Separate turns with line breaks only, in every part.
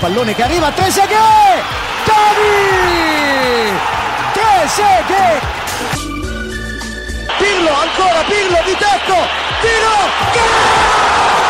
Pallone che arriva, Trezeguet! Totti! Trezeguet! Pirlo, ancora Pirlo di tecco! Tiro! Grosso!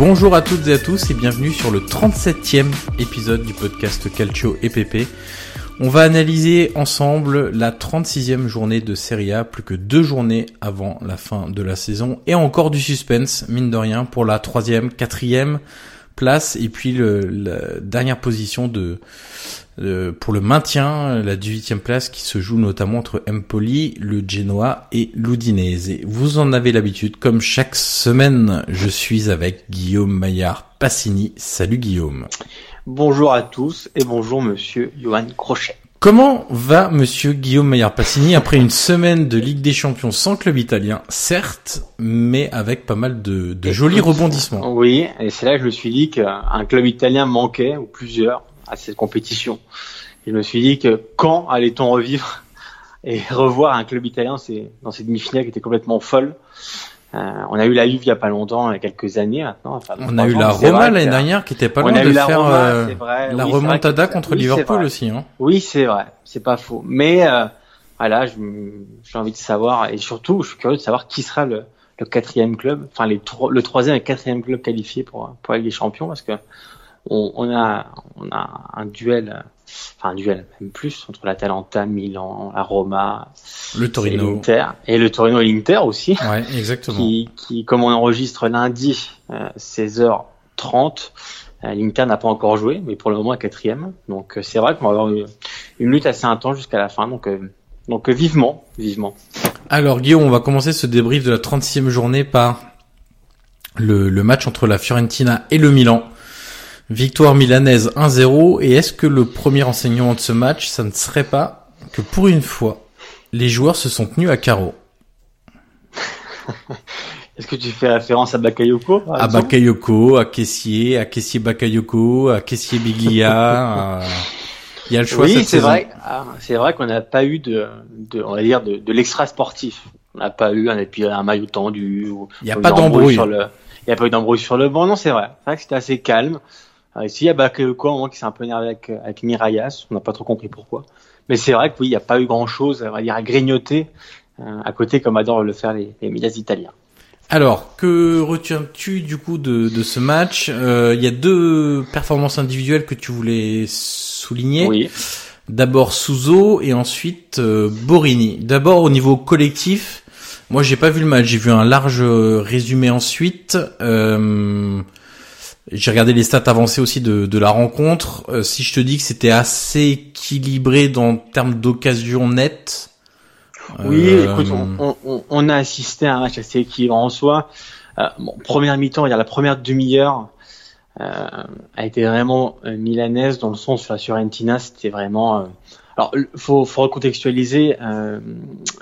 Bonjour à toutes et à tous et bienvenue sur le 37e épisode du podcast Calcio et PP. On va analyser ensemble la 36e journée de Serie A, plus que deux journées avant la fin de la saison et encore du suspense, mine de rien, pour la troisième, quatrième place et puis le, la dernière position de pour le maintien, la 18e place qui se joue notamment entre Empoli, le Genoa et l'Udinese. Vous en avez l'habitude, comme chaque semaine, je suis avec Guillaume Maillard Passini. Salut Guillaume.
Bonjour à tous et bonjour monsieur Johan Crochet.
Comment va monsieur Guillaume Maillard Passini après une semaine de Ligue des Champions sans club italien, certes, mais avec pas mal de, de jolis rebondissements.
Oui, et c'est là que je me suis dit qu'un club italien manquait, ou plusieurs, à cette compétition. Et je me suis dit que quand allait-on revivre et revoir un club italien dans ces demi-finales qui étaient complètement folles on a eu la Juve il y a pas longtemps, il y a quelques années maintenant. Enfin,
On a eu la Roma l'année dernière qui était pas loin de faire euh, la remontada contre Liverpool aussi. Hein.
Oui, c'est vrai, c'est pas faux. Mais euh, voilà, j'ai envie de savoir et surtout, je suis curieux de savoir qui sera le, le quatrième club, enfin les le troisième et quatrième club qualifié pour pour la Ligue des Champions, parce que on, on a on a un duel enfin un duel même plus entre l'Atalanta, Milan, la Roma,
le Torino,
l'Inter et le Torino et l'Inter aussi.
Ouais, exactement.
Qui, qui, comme on enregistre lundi euh, 16h30, euh, l'Inter n'a pas encore joué, mais pour le moment est quatrième. Donc euh, c'est vrai qu'on va avoir une, une, lutte assez intense jusqu'à la fin. Donc euh, donc vivement, vivement.
Alors Guillaume, on va commencer ce débrief de la 36e journée par le, le match entre la Fiorentina et le Milan. Victoire milanaise 1-0 et est-ce que le premier enseignement de ce match, ça ne serait pas que pour une fois, les joueurs se sont tenus à carreau
Est-ce que tu fais référence à Bakayoko
À Bakayoko, à Kessier, à Kessier Bakayoko, à Kessier Biglia. à... Il y a le choix.
Oui, c'est vrai. Ah, c'est vrai qu'on n'a pas eu de, de, on va dire, de, de l'extra sportif. On n'a pas eu un, un maillot tendu.
Il n'y a pas d'embrouille.
Sur le, il n'y a pas eu d'embrouille sur le banc. Non, c'est vrai. C'est vrai que c'était assez calme. Euh, ici, il y a Bakayoko, un moment qui s'est un peu énervé avec, avec Mirayas. On n'a pas trop compris pourquoi. Mais c'est vrai que oui, il n'y a pas eu grand chose, on va dire, à grignoter euh, à côté, comme adorent le faire les, les médias italiens.
Alors, que retiens-tu du coup de, de ce match? Euh, Il y a deux performances individuelles que tu voulais souligner.
Oui.
D'abord Souzo et ensuite euh, Borini. D'abord au niveau collectif, moi j'ai pas vu le match, j'ai vu un large résumé ensuite. Euh, J'ai regardé les stats avancées aussi de, de la rencontre. Euh, si je te dis que c'était assez équilibré dans termes d'occasion nette.
Oui, écoute, on, on, on, a assisté à un match assez équilibré en soi. bon, première mi-temps, il y a la première demi-heure euh, a été vraiment milanaise dans le sens sur la Fiorentina, c'était vraiment alors, faut, faut recontextualiser. Euh,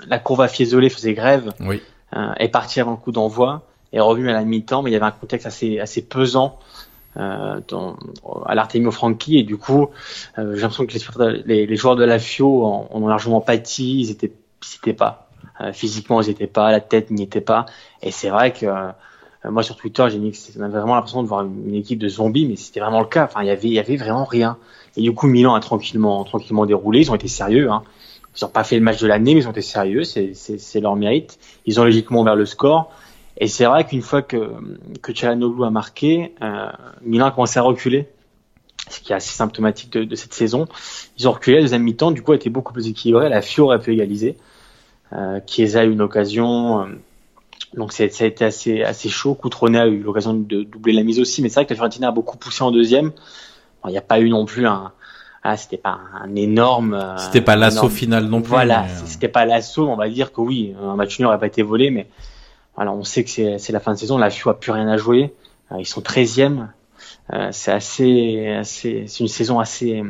la courbe à Fiesole faisait grève.
Oui.
Euh, est partie avant le coup d'envoi. Est revenu à la mi-temps, mais il y avait un contexte assez, assez pesant euh, dans, à l'Artemio Franchi. Et du coup, euh, j'ai l'impression que les, les, joueurs de la FIO en, ont largement pâti. Ils étaient, ils étaient pas. Euh, physiquement, ils étaient pas. La tête n'y était pas. Et c'est vrai que euh, moi sur Twitter, j'ai que on avait vraiment l'impression de voir une, équipe de zombies, mais c'était vraiment le cas. Enfin, il y avait, il y avait vraiment rien. Et du coup, Milan a tranquillement, tranquillement déroulé. Ils ont été sérieux. Hein. Ils n'ont pas fait le match de l'année, mais ils ont été sérieux. C'est leur mérite. Ils ont logiquement ouvert le score. Et c'est vrai qu'une fois que, que Chalanoglu a marqué, euh, Milan a commencé à reculer. Ce qui est assez symptomatique de, de cette saison. Ils ont reculé la deuxième mi-temps. Du coup, a été beaucoup plus équilibré. La Fio aurait pu égaliser. Euh, Chiesa a eu une occasion. Euh, donc ça a été assez, assez chaud. Coutronnet a eu l'occasion de doubler la mise aussi. Mais c'est vrai que la Fiorentina a beaucoup poussé en deuxième. Il n'y a pas eu non plus un, ah, c'était pas un énorme. Euh,
c'était pas l'assaut final non plus.
Voilà, euh, c'était pas l'assaut. On va dire que oui, un match nul n'aurait pas été volé, mais voilà, on sait que c'est la fin de saison. La FIO a plus rien à jouer. Euh, ils sont 13e. c'est assez, assez, c'est une saison assez,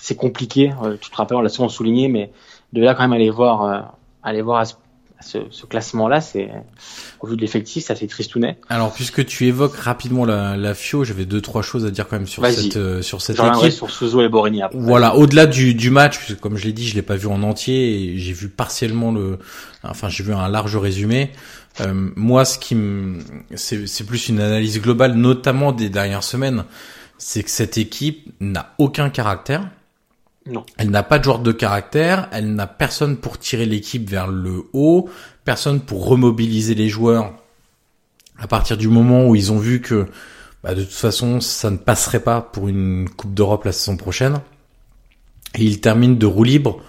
c'est compliqué. tu te rappelles, on l'a souvent souligné, mais de là quand même aller voir, aller voir à ce ce, ce classement-là, c'est au vu de l'effectif, ça fait tristounet.
Alors, puisque tu évoques rapidement la, la FIO, j'avais deux trois choses à dire quand même sur cette euh, sur cette équipe.
sur Suzo et Borini après.
Voilà, au-delà du, du match, puisque comme je l'ai dit, je l'ai pas vu en entier, j'ai vu partiellement le, enfin j'ai vu un large résumé. Euh, moi, ce qui me, c'est, plus une analyse globale, notamment des dernières semaines, c'est que cette équipe n'a aucun caractère.
Non.
Elle n'a pas de joueur de caractère, elle n'a personne pour tirer l'équipe vers le haut, personne pour remobiliser les joueurs à partir du moment où ils ont vu que bah, de toute façon ça ne passerait pas pour une Coupe d'Europe la saison prochaine. Et ils terminent de roue libre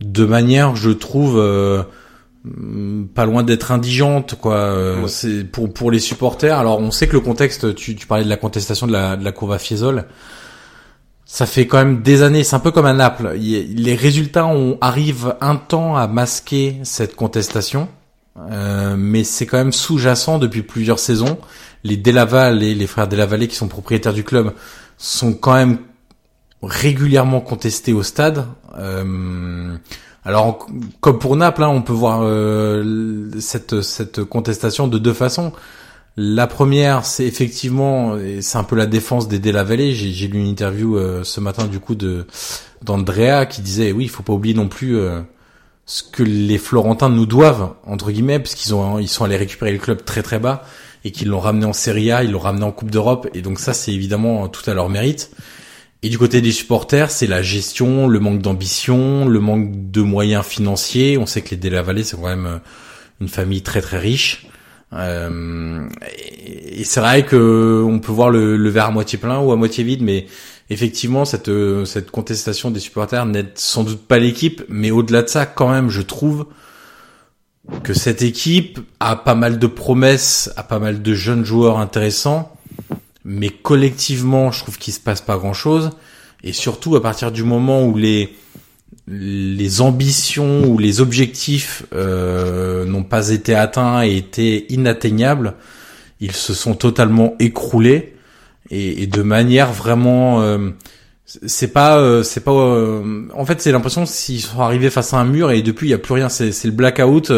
de manière, je trouve, euh, pas loin d'être indigente quoi. Euh, c'est pour pour les supporters. Alors on sait que le contexte, tu, tu parlais de la contestation de la de la courbe à Fiesole ça fait quand même des années, c'est un peu comme à Naples. Les résultats on arrivent un temps à masquer cette contestation, euh, mais c'est quand même sous-jacent depuis plusieurs saisons. Les Delaval et les frères Delavalé qui sont propriétaires du club sont quand même régulièrement contestés au stade. Euh, alors, comme pour Naples, hein, on peut voir euh, cette, contestation de deux façons. La première, c'est effectivement, c'est un peu la défense des la Vallée. J'ai lu une interview euh, ce matin du coup de d'Andrea qui disait oui, il faut pas oublier non plus euh, ce que les Florentins nous doivent entre guillemets, puisqu'ils ont ils sont allés récupérer le club très très bas et qu'ils l'ont ramené en Serie A, ils l'ont ramené en Coupe d'Europe et donc ça c'est évidemment tout à leur mérite. Et du côté des supporters, c'est la gestion, le manque d'ambition, le manque de moyens financiers. On sait que les Vallée c'est quand même euh, une famille très très riche. Euh, et, c'est vrai que on peut voir le, verre à moitié plein ou à moitié vide, mais effectivement cette cette contestation des supporters n'aide sans doute pas l'équipe, mais au-delà de ça, quand même, je trouve que cette équipe a pas mal de promesses, a pas mal de jeunes joueurs intéressants, mais collectivement, je trouve qu'il se passe pas grand-chose. Et surtout à partir du moment où les les ambitions ou les objectifs euh, n'ont pas été atteints et étaient inatteignables, ils se sont totalement écroulés. Et, et de manière vraiment euh, c'est pas euh, c'est pas en fait c'est l'impression s'ils sont arrivés face à un mur et depuis il y a plus rien. C'est c'est le blackout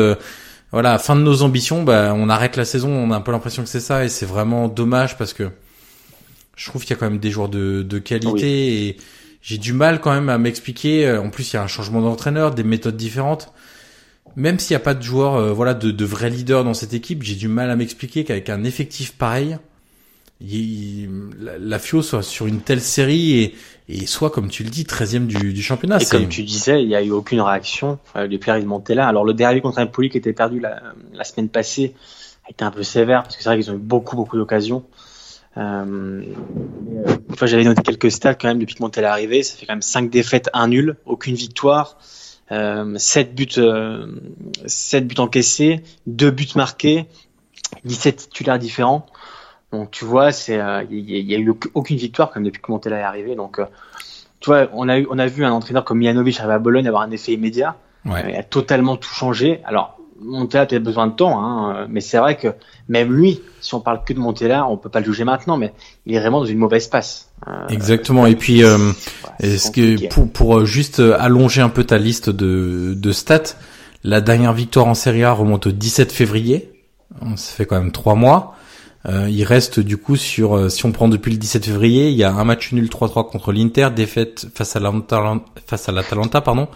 voilà fin de nos ambitions bah on arrête la saison on a un peu l'impression que c'est ça. Et c'est vraiment dommage parce que je trouve qu'il y a quand même des joueurs de, de qualité et j'ai du mal quand même à m'expliquer. Euh, en plus, il y a un changement d'entraîneur, des méthodes différentes. Même s'il n'y a pas de joueurs, euh, voilà, de, de vrais leaders dans cette équipe, j'ai du mal à m'expliquer qu'avec un effectif pareil, la, FIO soit sur une telle série et, et soit, comme tu le dis, 13e du, du championnat.
Et comme tu disais, il n'y a eu aucune réaction euh, du Pierre là. Alors le dernier contre Empoli qui était perdu la, la semaine passée a été un peu sévère parce que c'est vrai qu'ils ont eu beaucoup beaucoup d'occasions. Euh, euh, j'avais noté quelques stats quand même depuis que Montel est arrivé. Ça fait quand même 5 défaites, 1 nul, aucune victoire, euh, 7 buts, euh, 7 buts encaissés, 2 buts marqués, 17 titulaires différents. Donc tu vois, c'est il y, a eu aucune victoire comme depuis que Montella est arrivé. Donc tu vois, on a eu, on a vu un entraîneur comme Mianovic arriver à Bologne avoir un effet immédiat.
Ouais.
Il a totalement tout changé. Alors Montella a peut-être besoin de temps, hein, mais c'est vrai que même lui, si on parle que de Montella, on peut pas le juger maintenant, mais il est vraiment dans une mauvaise passe.
Euh, Exactement. Et puis, euh, est-ce que pour, pour euh, juste euh, allonger un peu ta liste de, de stats, la dernière victoire en Serie A remonte au 17 février. Ça fait quand même trois mois. Euh, il reste du coup sur, si on prend depuis le 17 février, il y a un match nul 3-3 contre l'Inter, défaite face à l'Atalanta, face à l'Atalanta, pardon,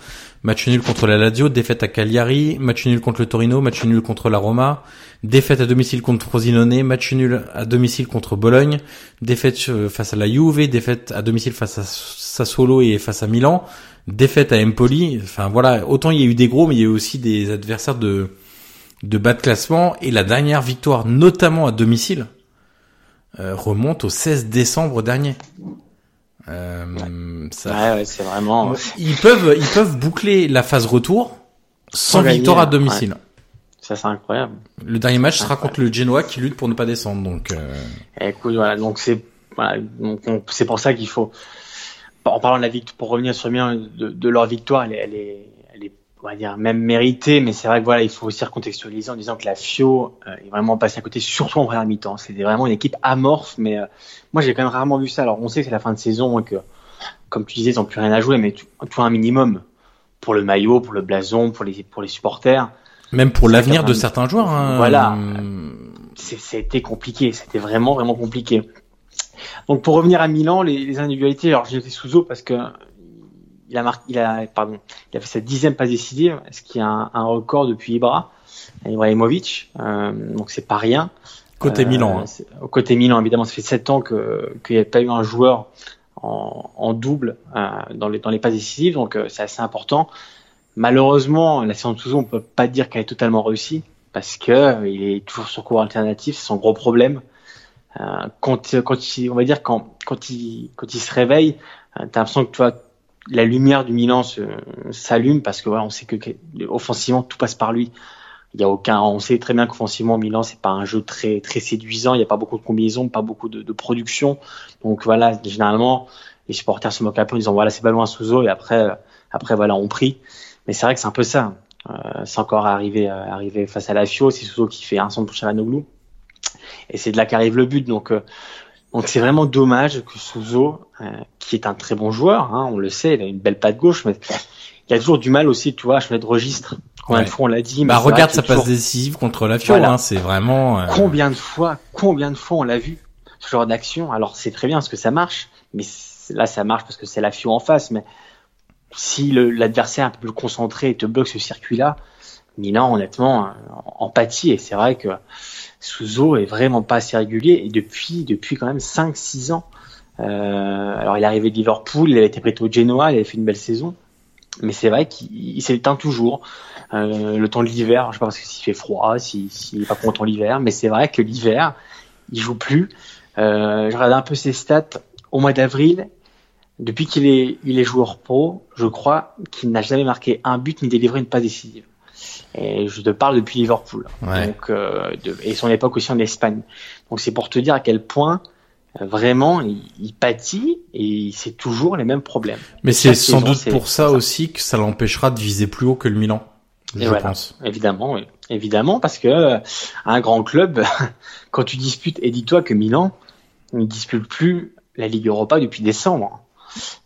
match nul contre la Lazio, défaite à Cagliari, match nul contre le Torino, match nul contre la Roma, défaite à domicile contre Frosinone, match nul à domicile contre Bologne, défaite euh, face à la Juve, défaite à domicile face à Sassuolo et face à Milan, défaite à Empoli. Enfin voilà, autant il y a eu des gros, mais il y a eu aussi des adversaires de de bas de classement. Et la dernière victoire, notamment à domicile, euh, remonte au 16 décembre dernier.
Euh, ça... ouais, c'est vraiment.
Ils peuvent, ils peuvent boucler la phase retour sans, victoire à domicile.
Ça c'est incroyable.
Le dernier match sera contre le Genoa qui lutte pour ne pas descendre. Donc. Euh...
Écoute, voilà, donc c'est voilà, donc c'est pour ça qu'il faut. En parlant de la victoire, pour revenir sur bien de, de leur victoire, elle est, elle est, elle est, on va dire même méritée, mais c'est vrai que voilà, il faut aussi recontextualiser en disant que la Fio euh, est vraiment passée à côté, surtout en première mi-temps. C'était vraiment une équipe amorphe, mais euh, moi j'ai quand même rarement vu ça. Alors on sait que c'est la fin de saison et que, comme tu disais, ils n'ont plus rien à jouer, mais tu, tu as un minimum pour le maillot, pour le blason, pour les pour les supporters.
Même pour l'avenir de certains joueurs. Hein.
Voilà. C'était compliqué. C'était vraiment, vraiment compliqué. Donc pour revenir à Milan, les, les individualités, alors j'ai fait Souzo parce que il a marqué, il a, pardon, il a fait sa dixième passe décisive, ce qui est un, un, record depuis Ibra, Ibrahimovic. Euh, donc c'est pas rien.
Côté euh, Milan.
Hein. Côté Milan, évidemment, ça fait sept ans que qu'il n'y a pas eu un joueur en, en double euh, dans les dans les passes décisives, donc euh, c'est assez important. Malheureusement, la saison de Souzo, on peut pas dire qu'elle est totalement réussie parce que il est toujours sur cours alternatif, c'est son gros problème. Euh, quand, quand il, on va dire quand quand il quand il se réveille, euh, t'as l'impression que tu vois la lumière du Milan s'allume parce que voilà, on sait que, offensivement tout passe par lui. Il y a aucun, on sait très bien qu'offensivement Milan c'est pas un jeu très très séduisant. Il n'y a pas beaucoup de combinaisons, pas beaucoup de, de production. Donc voilà, généralement les supporters se moquent un peu en disant voilà c'est ballon à Souzo et après après voilà on prie. Mais c'est vrai que c'est un peu ça. Euh, c'est encore arrivé, euh, arrivé face à la Fio, c'est Souzo qui fait un centre pour Chalanoglu. Et c'est de là qu'arrive le but. Donc, euh, donc c'est vraiment dommage que Souzo, euh, qui est un très bon joueur, hein, on le sait, il a une belle patte gauche, mais il a toujours du mal aussi, tu vois, à changer de registre. Combien ouais. de fois on l'a dit
Bah regarde sa passe décisive contre la Fio, voilà. hein, c'est vraiment.
Euh... Combien de fois, combien de fois on l'a vu ce genre d'action? Alors c'est très bien parce que ça marche, mais là ça marche parce que c'est la Fio en face, mais si l'adversaire est un peu plus concentré et te bloque ce circuit-là, Milan, honnêtement, empathie. Et c'est vrai que Souzo est vraiment pas assez régulier. Et depuis, depuis quand même 5-6 ans. Euh, alors, il est arrivé de Liverpool, il avait été prêté au Genoa, il avait fait une belle saison. Mais c'est vrai qu'il s'éteint toujours. Euh, le temps de l'hiver, je sais pas parce s'il fait froid, s'il si, est pas content l'hiver, mais c'est vrai que l'hiver, il joue plus. Euh, je regarde un peu ses stats. Au mois d'avril, depuis qu'il est, il est joueur pro, je crois qu'il n'a jamais marqué un but ni délivré une passe décisive. Et je te parle depuis Liverpool.
Ouais.
Donc, euh, de, et son époque aussi en Espagne. Donc c'est pour te dire à quel point euh, vraiment il, il pâtit et c'est toujours les mêmes problèmes.
Mais c'est sans doute pour ça, ça, aussi que ça l'empêchera de viser plus haut que le Milan. Je
voilà.
pense.
Évidemment, oui. Évidemment, parce que euh, un grand club, quand tu disputes, et dis-toi que Milan ne dispute plus la Ligue Europa depuis décembre.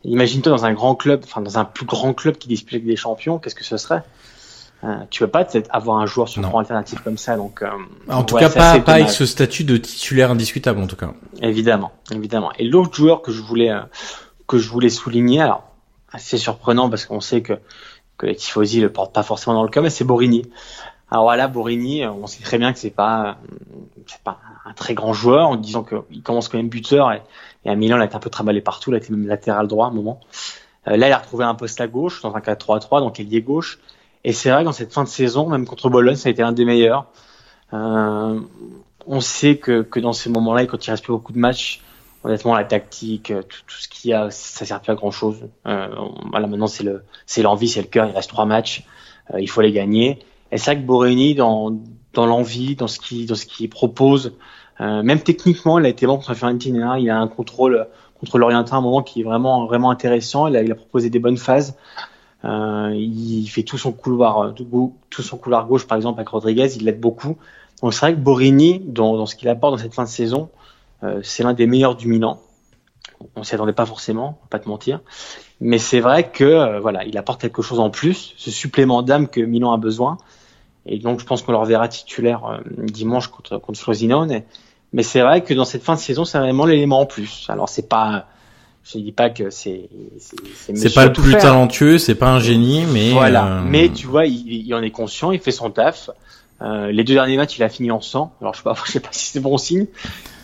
Imagine-toi dans un grand club, enfin dans un plus grand club qui dispute des champions, qu'est-ce que ce serait? Euh, Tu peux pas avoir un joueur sur front alternatif comme ça, donc. Euh,
en tout ouais, cas, pas, pas avec ce statut de titulaire indiscutable, en tout cas.
Évidemment, évidemment. Et l'autre joueur que je voulais euh, que je voulais souligner, alors assez surprenant parce qu'on sait que que les tifosi le portent pas forcément dans le mais c'est Borini. Alors voilà, Borini, on sait très bien que c'est pas c'est pas un très grand joueur en disant qu'il commence quand même buteur et, et à Milan il a été un peu travaillé partout, il a été même latéral droit à un moment. Euh, là il a retrouvé un poste à gauche dans un 4-3-3 donc il est gauche et c'est vrai que dans cette fin de saison même contre Bologne ça a été un des meilleurs. Euh, on sait que, que dans ces moments-là quand il reste plus beaucoup de matchs honnêtement la tactique tout, tout ce qu'il y a ça sert plus à grand chose. Euh, voilà maintenant c'est le c'est l'envie c'est le cœur il reste trois matchs euh, il faut les gagner et c'est vrai que Borini dans dans l'envie, dans ce qui dans ce qu'il propose, Euh, même techniquement, il a été bon contre Fiorentina. Il a un contrôle contre l'Orientin un moment qui est vraiment vraiment intéressant. Il a, il a proposé des bonnes phases. Euh, il fait tout son couloir, tout son couloir gauche par exemple avec Rodriguez. Il l'aide beaucoup. Donc c'est vrai que Borini, dans, dans ce qu'il apporte dans cette fin de saison, euh, c'est l'un des meilleurs du Milan. On s'y attendait pas forcément, pas te mentir. Mais c'est vrai que euh, voilà, il apporte quelque chose en plus, ce supplément d'âme que Milan a besoin. Et donc je pense qu'on leur verra titulaire euh, dimanche contre contre Frosinone. Mais c'est vrai que dans cette fin de saison, c'est vraiment l'élément en plus. Alors c'est pas, je dis pas que c'est
c'est pas le plus talentueux, c'est pas un génie, mais
voilà. Mais tu vois, il, il, en est conscient, il fait son taf. Euh, les deux derniers matchs, il a fini en sang. Alors je sais pas, je sais pas si c'est bon signe,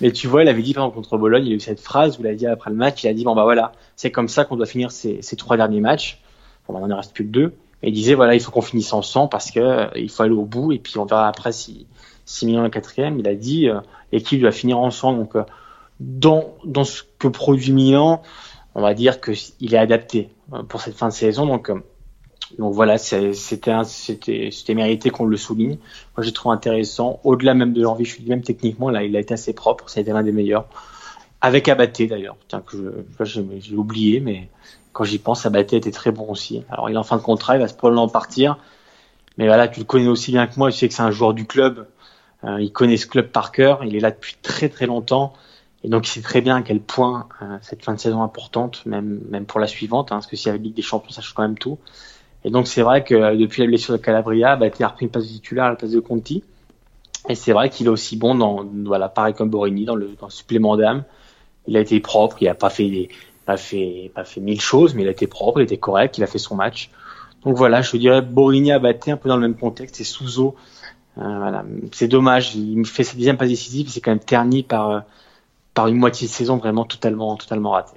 mais tu vois, il avait dit par exemple contre Bologne, il a eu cette phrase où il a dit après le match, il a dit bon bah voilà, c'est comme ça qu'on doit finir ces, ces, trois derniers matchs. Bon, bah, il en reste plus que deux. Et il disait voilà, il faut qu'on finisse en sang parce que euh, il faut aller au bout et puis on verra après si si Milan est quatrième. Il a dit euh, l'équipe doit finir en sang. Donc euh, dans dans ce que produit Milan, on va dire que il est adapté euh, pour cette fin de saison. Donc donc voilà, c'était mérité qu'on le souligne. Moi j'ai trouvé intéressant, au-delà même de l'envie, je suis même techniquement là, il a été assez propre, ça a été l'un des meilleurs. Avec Abaté d'ailleurs, tiens que j'ai oublié, mais quand j'y pense, Abaté était très bon aussi. Alors il est en fin de contrat, il va se probablement partir, mais voilà, tu le connais aussi bien que moi, tu sais que c'est un joueur du club, euh, il connaît ce club par cœur, il est là depuis très très longtemps. Et donc il sait très bien à quel point euh, cette fin de saison importante, même même pour la suivante, hein, parce que si la Ligue des Champions, ça change quand même tout. Et donc c'est vrai que euh, depuis la blessure de Calabria, bah, il a repris une place de titulaire à la place de Conti. Et c'est vrai qu'il est aussi bon dans, voilà, pareil comme Borini, dans le, dans le supplément d'âme. Il a été propre, il a pas fait des, pas fait, pas fait mille choses, mais il a été propre, il était correct, il a fait son match. Donc voilà, je dirais Borini a battu un peu dans le même contexte et Souzo. Euh, voilà, c'est dommage, il fait sa deuxième passe décisive, c'est quand même terni par, euh, par une moitié de saison vraiment totalement, totalement ratée.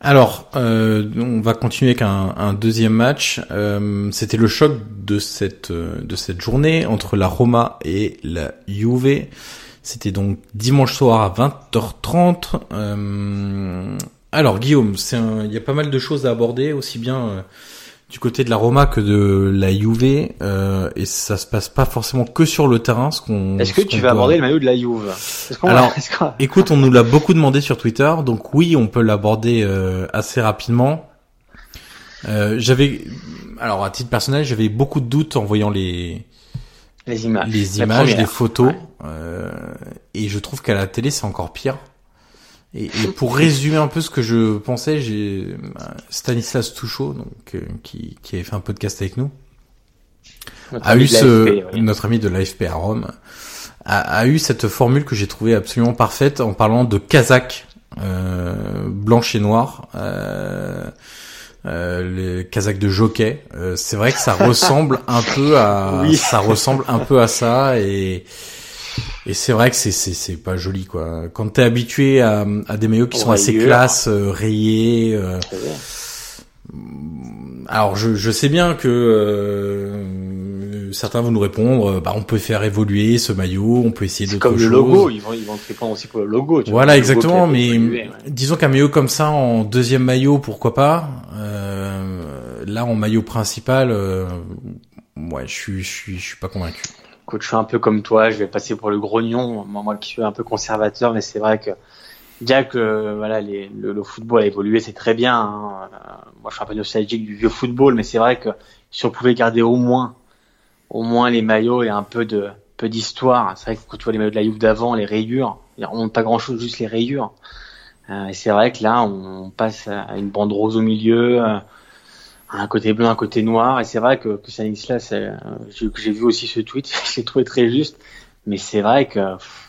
Alors, euh, on va continuer avec un, un deuxième match. Euh, C'était le choc de cette euh, de cette journée entre la Roma et la Juve. C'était donc dimanche soir à 20h30. Euh, alors Guillaume, il y a pas mal de choses à aborder, aussi bien euh, du côté de la Roma que de la Juve euh, et ça se passe pas forcément que sur le terrain ce qu'on
Est-ce que tu vas aborder le maillot de la Juve?
Alors écoute, on nous l'a beaucoup demandé sur Twitter donc oui, on peut l'aborder euh, assez rapidement. Euh, j'avais alors à titre personnel, j'avais beaucoup de doutes en voyant les
les images,
les images, les photos euh, et je trouve qu'à la télé c'est encore pire. Et, et, pour résumer un peu ce que je pensais, j'ai euh, Stanislas Touchot, donc euh, qui, qui avait fait un podcast avec nous,
notre
a eu ce
oui.
notre ami de l'AFP à Rome a, a eu cette formule que j'ai trouvée absolument parfaite en parlant de Kazakh euh, blanche et noire. Euh, euh, les Kazakhs de jockey, euh, c'est vrai que ça ressemble un peu à,
Oui.
ça ressemble un peu à ça et et c'est vrai que c'est c'est c'est pas joli quoi. Quand t'es habitué à, à des maillots qui sont assez classe, euh, rayés. euh, alors je je sais bien que euh, certains vont nous répondre, euh, bah on peut faire évoluer ce maillot, on peut essayer d'autres
comme
choses.
le logo, ils vont, ils vont te répondre aussi pour le logo. tu.
Voilà, exactement. Mais
ouais.
disons qu'un maillot comme ça en deuxième maillot, pourquoi pas. Euh, là, en maillot principal, euh, ouais, je suis, je suis, je suis pas convaincu.
Suis un peu comme toi, je vais passer pour le grognon, moi, qui suis un peu conservateur, mais c'est vrai que bien que voilà, le, football a évolué, c'est très bien. hein. Euh, moi, je suis un peu nostalgique du vieux football, mais c'est vrai que si on pouvait garder au moins, au moins les maillots et un peu de peu d'histoire. C'est vrai que quand tu vois les maillots de la Juve d'avant, les rayures, il remonte pas grand chose, juste les rayures. Euh, et c'est vrai que là, on passe à une bande rose au milieu. euh, un côté blanc, un côté noir. Et c'est vrai que, que Stanislas, euh, j'ai j'ai vu aussi ce tweet, je l'ai trouvé très juste. Mais c'est vrai que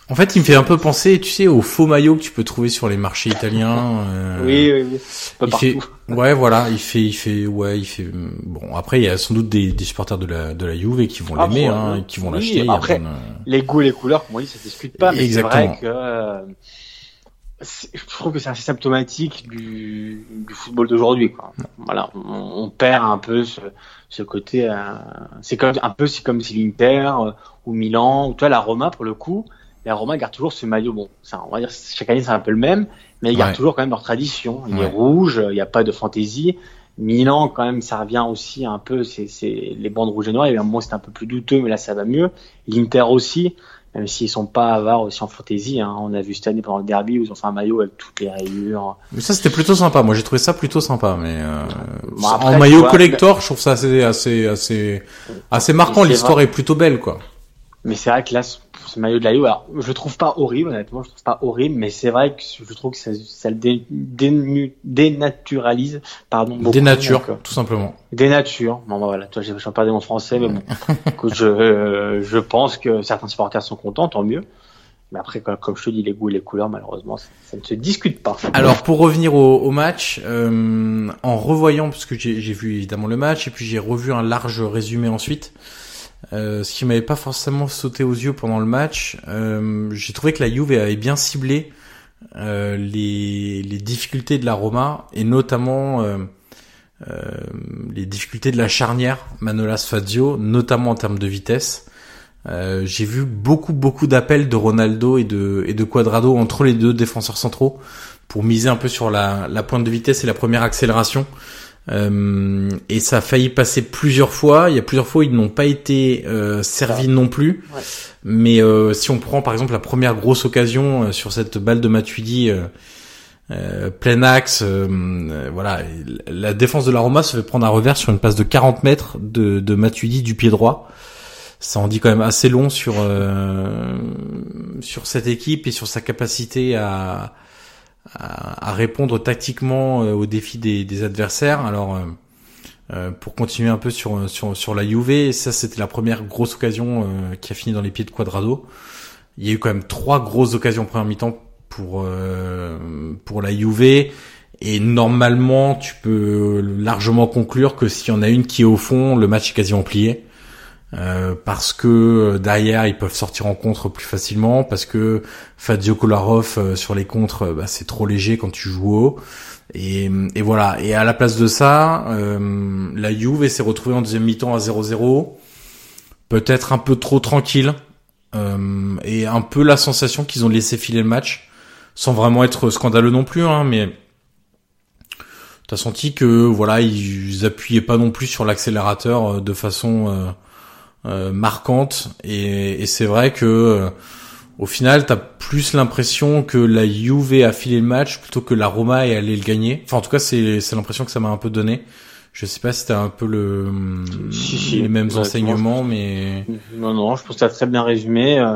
En fait, il me fait un peu penser, tu sais, aux faux maillots que tu peux trouver sur les marchés italiens. euh,
oui, oui, oui, pas
il
partout.
fait, ouais, voilà, il fait, il fait, ouais, il fait. Bon, après, il y a sans doute des, des supporters de la de la Juve qui vont
Ah,
l'aimer, hein, et qui vont
Oui,
l'acheter.
après,
plein
Les goûts les couleurs, comme on dit, ça se discute pas. Mais c'est vrai que euh, je trouve que c'est assez symptomatique du, du football d'aujourd'hui. Voilà, on, on perd un peu ce, ce côté. euh, c'est comme un peu, c'est comme si l'Inter euh, ou Milan ou toi la Roma pour le coup. La Roma garde toujours ce maillot. Bon, ça, on va dire chaque année c'est un peu le même, mais ils gardent toujours quand même leur tradition. Il est rouge, il n'y a pas de fantaisie. Milan, quand même, ça revient aussi un peu. C'est les bandes rouges et noires. Il y a un moment c'était un peu plus douteux, mais là ça va mieux. L'Inter aussi. Même s'ils sont pas avares aussi en fantaisie. Hein. On a vu cette année pendant le derby où ils ont fait un maillot avec toutes les rayures.
Mais ça c'était plutôt sympa. Moi j'ai trouvé ça plutôt sympa. Mais euh,
Bon, après,
en maillot
vois,
collector, je trouve ça assez assez assez assez marquant. L'histoire est plutôt belle quoi.
Mais c'est vrai que là, ce, maillot de la Juve, alors je le trouve pas horrible, honnêtement, je le trouve pas horrible, mais c'est vrai que je trouve que ça, ça le dé- dénaturalise, pardon. beaucoup, donc, euh,
tout simplement.
Dénature. Bon, bah, voilà, toi, j'ai perdais mon français, mais bon. Écoute, je, euh, je pense que certains supporters sont contents, tant mieux. Mais après, comme, je te dis, les goûts et les couleurs, malheureusement, ça, ça ne se discute pas.
Alors pour revenir au, au match, euh, en revoyant parce que j'ai vu évidemment le match et puis j'ai revu un large résumé ensuite. Euh, ce qui m'avait pas forcément sauté aux yeux pendant le match, euh, j'ai trouvé que la Juve avait bien ciblé euh, les, les difficultés de la Roma et notamment euh, euh, les difficultés de la charnière Manolas Fazio, notamment en termes de vitesse. J'ai vu beaucoup beaucoup d'appels de Ronaldo et de et de Quadrado entre les deux défenseurs centraux pour miser un peu sur la, la pointe de vitesse et la première accélération. Euh, et ça a failli passer plusieurs fois. Il y a plusieurs fois ils n'ont pas été euh, servis non plus.
Ouais.
Mais euh, si on prend par exemple la première grosse occasion euh, sur cette balle de Matuidi euh, plein axe, voilà, la défense de la Roma se fait prendre un revers sur une passe de 40 mètres de, de Matuidi du pied droit. Ça en dit quand même assez long sur euh, sur cette équipe et sur sa capacité à à, répondre tactiquement euh, aux défis des, des adversaires. Alors euh, euh, pour continuer un peu sur sur sur la Juve, ça c'était la première grosse occasion euh, qui a fini dans les pieds de Quadrado. Il y a eu quand même trois grosses occasions en première mi-temps pour euh, pour la Juve et normalement tu peux largement conclure que s'il y en a une qui est au fond, le match est quasiment plié. Euh, parce que euh, derrière ils peuvent sortir en contre plus facilement, parce que Fazio Kolarov euh, sur les contres bah, c'est trop léger quand tu joues haut. Et, et voilà. Et à la place de ça, la Juve s'est retrouvée en deuxième mi-temps à 0-0, peut-être un peu trop tranquille, et un peu la sensation qu'ils ont laissé filer le match, sans vraiment être scandaleux non plus, hein, mais t'as senti que voilà ils appuyaient pas non plus sur l'accélérateur de façon marquante, et, et c'est vrai que euh, au final, t'as plus l'impression que la Juve a filé le match plutôt que la Roma est allée le gagner. Enfin, en tout cas, c'est c'est l'impression que ça m'a un peu donné. Je sais pas si c'était un peu le
Si, si.
les mêmes enseignements, mais
Non, non, je pense que tu as très bien résumé. Euh,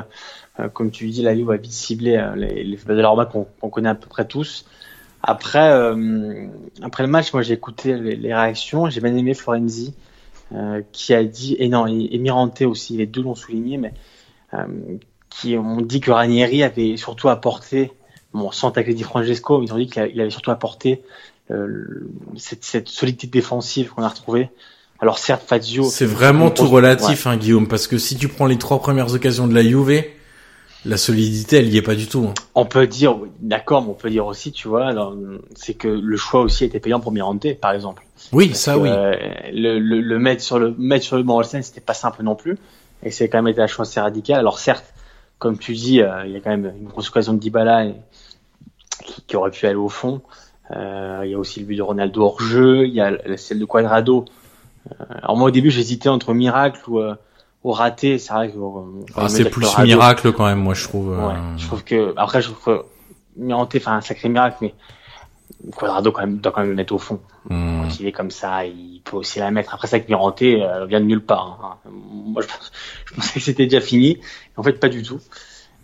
euh, comme tu dis, la Juve a vite ciblé euh, les, les de la Roma qu'on connaît à peu près tous. Après, euh, après le match, moi j'ai écouté les, les réactions. J'ai bien aimé Florenzi euh, qui a dit, et non, et, et Mirante aussi, les deux l'ont souligné, mais euh, qui ont dit que Ranieri avait surtout apporté, bon, sans attaquer Di Francesco, ils ont dit qu'il avait surtout apporté euh, cette, cette solidité défensive qu'on a retrouvée. Alors certes, Fazio,
c'est vraiment tout relatif, hein, Guillaume, parce que si tu prends les trois premières occasions de la Juve, la solidité, elle y est pas du tout. hein.
On peut dire, d'accord, mais on peut dire aussi, tu vois, c'est que le choix aussi était payant pour Mirante, par exemple.
Oui,
Parce
ça
que,
oui.
euh, le, le, le mettre sur le mettre sur le banc c'était pas simple non plus, et c'est quand même été un choix assez radical. Alors certes, comme tu dis, euh, il y a quand même une grosse occasion de Dybala et- qui, qui aurait pu aller au fond. Euh, il y a aussi le but de Ronaldo hors jeu, il y a celle de Quadrado. Alors moi au début j'hésitais entre miracle ou, ou raté. C'est vrai que euh,
Ah, c'est plus miracle quand même, moi je trouve. euh,
Ouais, je trouve que après je trouve que Mirante fait un sacré miracle, mais Quadrado quand même doit quand même le mettre au fond.
hmm.
Quand il est comme ça, il peut aussi la mettre. Après ça, que Mirante euh, vient de nulle part. hein. Moi, je, pense- je pensais que c'était déjà fini. En fait, pas du tout.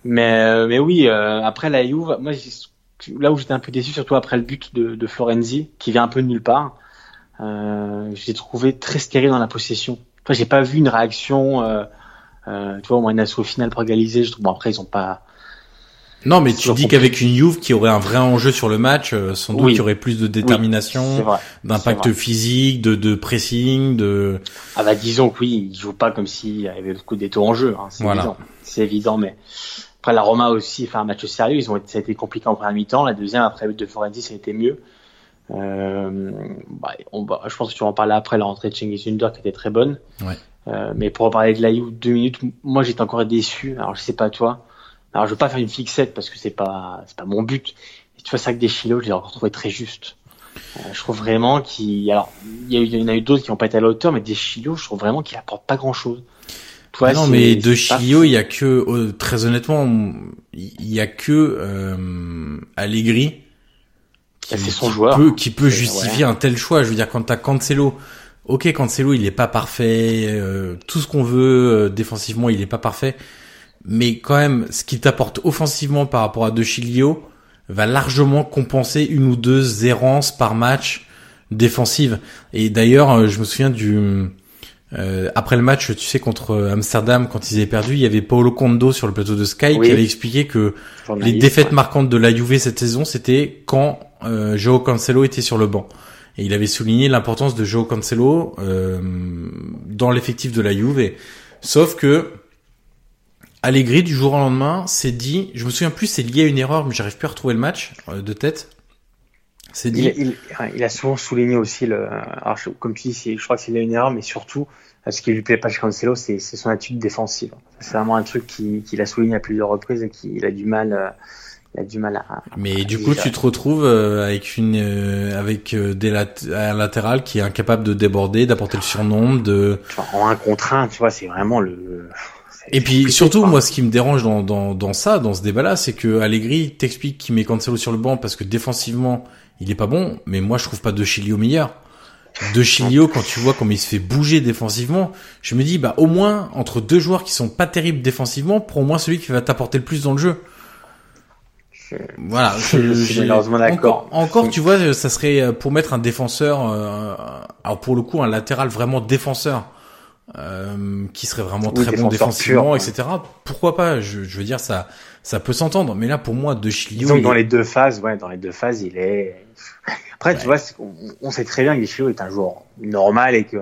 Mais, euh, mais oui, euh, après la Juve, moi, là où j'étais un peu déçu, surtout après le but de, de Florenzi, qui vient un peu de nulle part, euh, j'ai trouvé très stérile dans la possession. Enfin, j'ai pas vu une réaction. Euh, euh, tu vois, au moins une asso au final pour égaliser. Je trouve, bon, après, ils ont pas.
Non, mais tu dis qu'avec une Juve qui aurait un vrai enjeu sur le match, euh, sans doute
Oui.
il y aurait plus de détermination, d'impact physique, de, de pressing, de.
Ah bah disons que oui, il joue pas comme s'il y avait beaucoup détours en jeu, hein, c'est
Voilà.
évident. C'est évident, mais après la Roma aussi fait un match sérieux, ils ont été, ça a été compliqué en première mi-temps, la deuxième après but de Florenzi ça a été mieux. Euh, bah, on, va- je pense que tu vas en parler après la rentrée de Cengiz Under qui était très bonne.
Ouais.
Euh, mais pour en parler de la Juve deux minutes, moi j'étais encore déçu. Alors je sais pas toi. Alors je veux pas faire une fixette parce que c'est pas c'est pas mon but. Et tu vois ça que des Chilo, je l'ai encore trouvé très juste. Euh, je trouve vraiment qu'il alors il y, a eu- il y en a eu d'autres qui n'ont pas été à la hauteur, mais des Chilo, je trouve vraiment qu'il apporte pas grand chose. Toi,
non,
c'est-
mais de Chilio, il y a que, euh, très honnêtement, il y a que euh, Allegri qui,
Bah, son
qui
joueur.
peut, qui peut justifier un tel choix. Je veux dire, quand t'as Cancelo, ok, Cancelo, il est pas parfait, euh, tout ce qu'on veut euh, défensivement, il est pas parfait, mais quand même, ce qu'il t'apporte offensivement par rapport à De Chilio va largement compenser une ou deux errances par match défensives. Et d'ailleurs, euh, je me souviens du euh, après le match, tu sais, contre Amsterdam, quand ils avaient perdu, il y avait Paolo Condo sur le plateau de Sky
Oui.
qui avait expliqué que les défaites
ouais.
marquantes de la Juve cette saison, c'était quand euh, Joao Cancelo était sur le banc. Et il avait souligné l'importance de Joao Cancelo euh, dans l'effectif de la Juve. Sauf que Allegri, du jour au lendemain, s'est dit, je me souviens plus, c'est lié à une erreur, mais j'arrive plus à retrouver le match euh, de tête. C'est dit,
Il, il, il a souvent souligné aussi le. Alors, comme tu dis, je crois que c'est une erreur, mais surtout, euh, ce qui lui plaît pas chez Cancelo, c'est son attitude défensive. C'est vraiment un truc qui- qu'il a souligné à plusieurs reprises et qu'il a du mal. euh, il a du mal à.
mais
à
du coup,
digérer.
tu te retrouves euh, avec une, euh, avec euh, des lat un latéral qui est incapable de déborder, d'apporter le surnombre, de
Tu vois, en un contre un, tu vois, c'est vraiment le.
Et puis surtout, moi, ce qui me dérange dans, dans, dans ça, dans ce débat-là, c'est que Allegri t'explique qu'il met Cancelo sur le banc parce que défensivement, il est pas bon, mais moi, je trouve pas De Chilio meilleur. De Chilio, quand tu vois comment il se fait bouger défensivement, je me dis, bah, au moins, entre deux joueurs qui sont pas terribles défensivement, pour au moins celui qui va t'apporter le plus dans le jeu.
Je-
Voilà.
Je suis malheureusement d'accord.
Encore, encore, tu vois, ça serait euh, pour mettre un défenseur, euh, alors pour le coup, un latéral vraiment défenseur, euh, qui serait vraiment
Oui,
très bon
défenseur
défensivement,
pur,
etc. Pourquoi pas? Je, je veux dire, ça, ça peut s'entendre. Mais là, pour moi, De Chilio, il-
dans les deux phases, ouais, dans les deux phases, il est. Après,
Ouais.
tu vois, on, on sait très bien que Guichillo est un joueur normal et que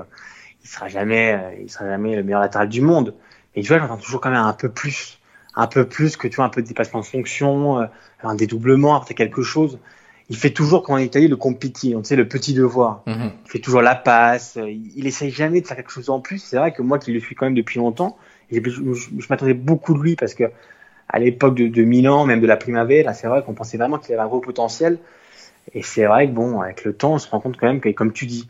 il sera jamais, euh, il sera jamais le meilleur latéral du monde. Et tu vois, j'entends toujours quand même un peu plus, un peu plus que tu vois, un peu de dépassement de fonction, euh, un dédoublement, apporter quelque chose. Il fait toujours, comme en Italie, le compiti, on sait le petit devoir.
Mhm.
Il fait toujours la passe. Il, il essaye jamais de faire quelque chose en plus. C'est vrai que moi, qui le suis quand même depuis longtemps, je, je- je m'attendais beaucoup de lui parce que à l'époque de, de Milan, même de la Primavera, c'est vrai qu'on pensait vraiment qu'il avait un gros potentiel. Et c'est vrai que bon, avec le temps, on se rend compte quand même que, comme tu dis,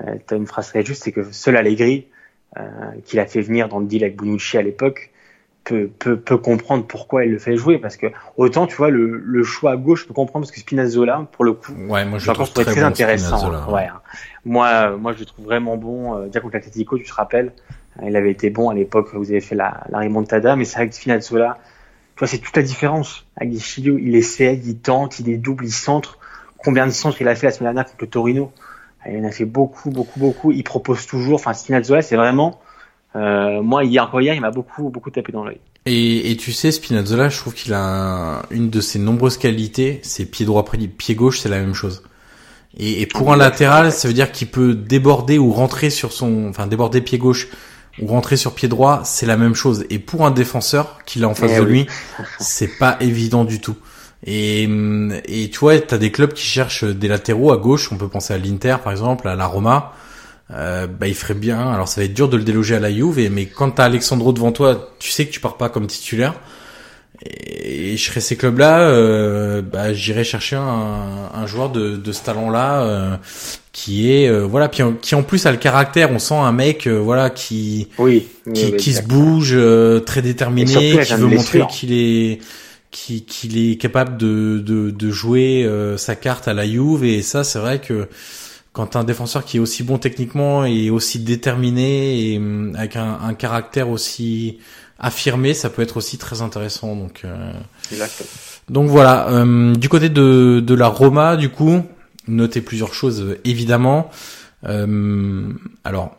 euh, tu as une phrase très juste, c'est que seul Allegri, euh, qu'il a fait venir dans le deal avec Bonucci à l'époque, peut, peut, peut comprendre pourquoi il le fait jouer. Parce que autant, tu vois, le, le choix à gauche, je peux comprendre parce que Spinazzola, pour le coup,
ouais, moi, je le
pense
trouve
que
très,
très
bon,
intéressant. Ouais. hein. Moi, moi, je le trouve vraiment bon. Euh, déjà contre l'Atletico, tu te rappelles, il avait été bon à l'époque. Vous avez fait la, la remontada, mais c'est vrai que Spinazzola, tu vois, c'est toute la différence. Avec Guichillo, il essaie, il tente, il dédouble, il centre. Combien de centres il a fait la semaine dernière contre le Torino? Il en a fait beaucoup, beaucoup, beaucoup. Il propose toujours. Enfin, Spinazzola, c'est vraiment. Euh, moi, hier, encore hier, il m'a beaucoup, beaucoup tapé dans l'œil.
Et, et tu sais, Spinazzola, je trouve qu'il a un- une de ses nombreuses qualités, c'est pied droit, pied pied gauche, c'est la même chose. Et, et pour un latéral, ça veut dire qu'il peut déborder ou rentrer sur son, enfin déborder pied gauche ou rentrer sur pied droit, c'est la même chose. Et pour un défenseur qu'il a en face
Eh
de
oui.
lui, c'est pas évident du tout. Et, et tu vois, t'as des clubs qui cherchent des latéraux à gauche. On peut penser à l'Inter, par exemple, à la Roma. Euh, bah, il ferait bien. Alors, ça va être dur de le déloger à la Juve, et- mais quand t'as Alexandro devant toi, tu sais que tu pars pas comme titulaire. Et, je serais ces clubs-là, euh, bah, j'irais chercher un, un joueur de, de ce talent-là, euh, qui est, euh, voilà, puis en- qui en plus a le caractère. On sent un mec, euh, voilà, qui
Oui.
qui,
oui,
qui se bouge, euh, très
Et
déterminé,
surtout
qui veut montrer qu'il est qui- qu'il est capable de, de, de jouer euh, sa carte à la Juve et ça c'est vrai que quand t'as un défenseur qui est aussi bon techniquement et aussi déterminé et hum, avec un, un caractère aussi affirmé, ça peut être aussi très intéressant. Donc euh,
Exact.
donc voilà, euh, du côté de, de la Roma, du coup, notez plusieurs choses euh, évidemment. Euh, alors,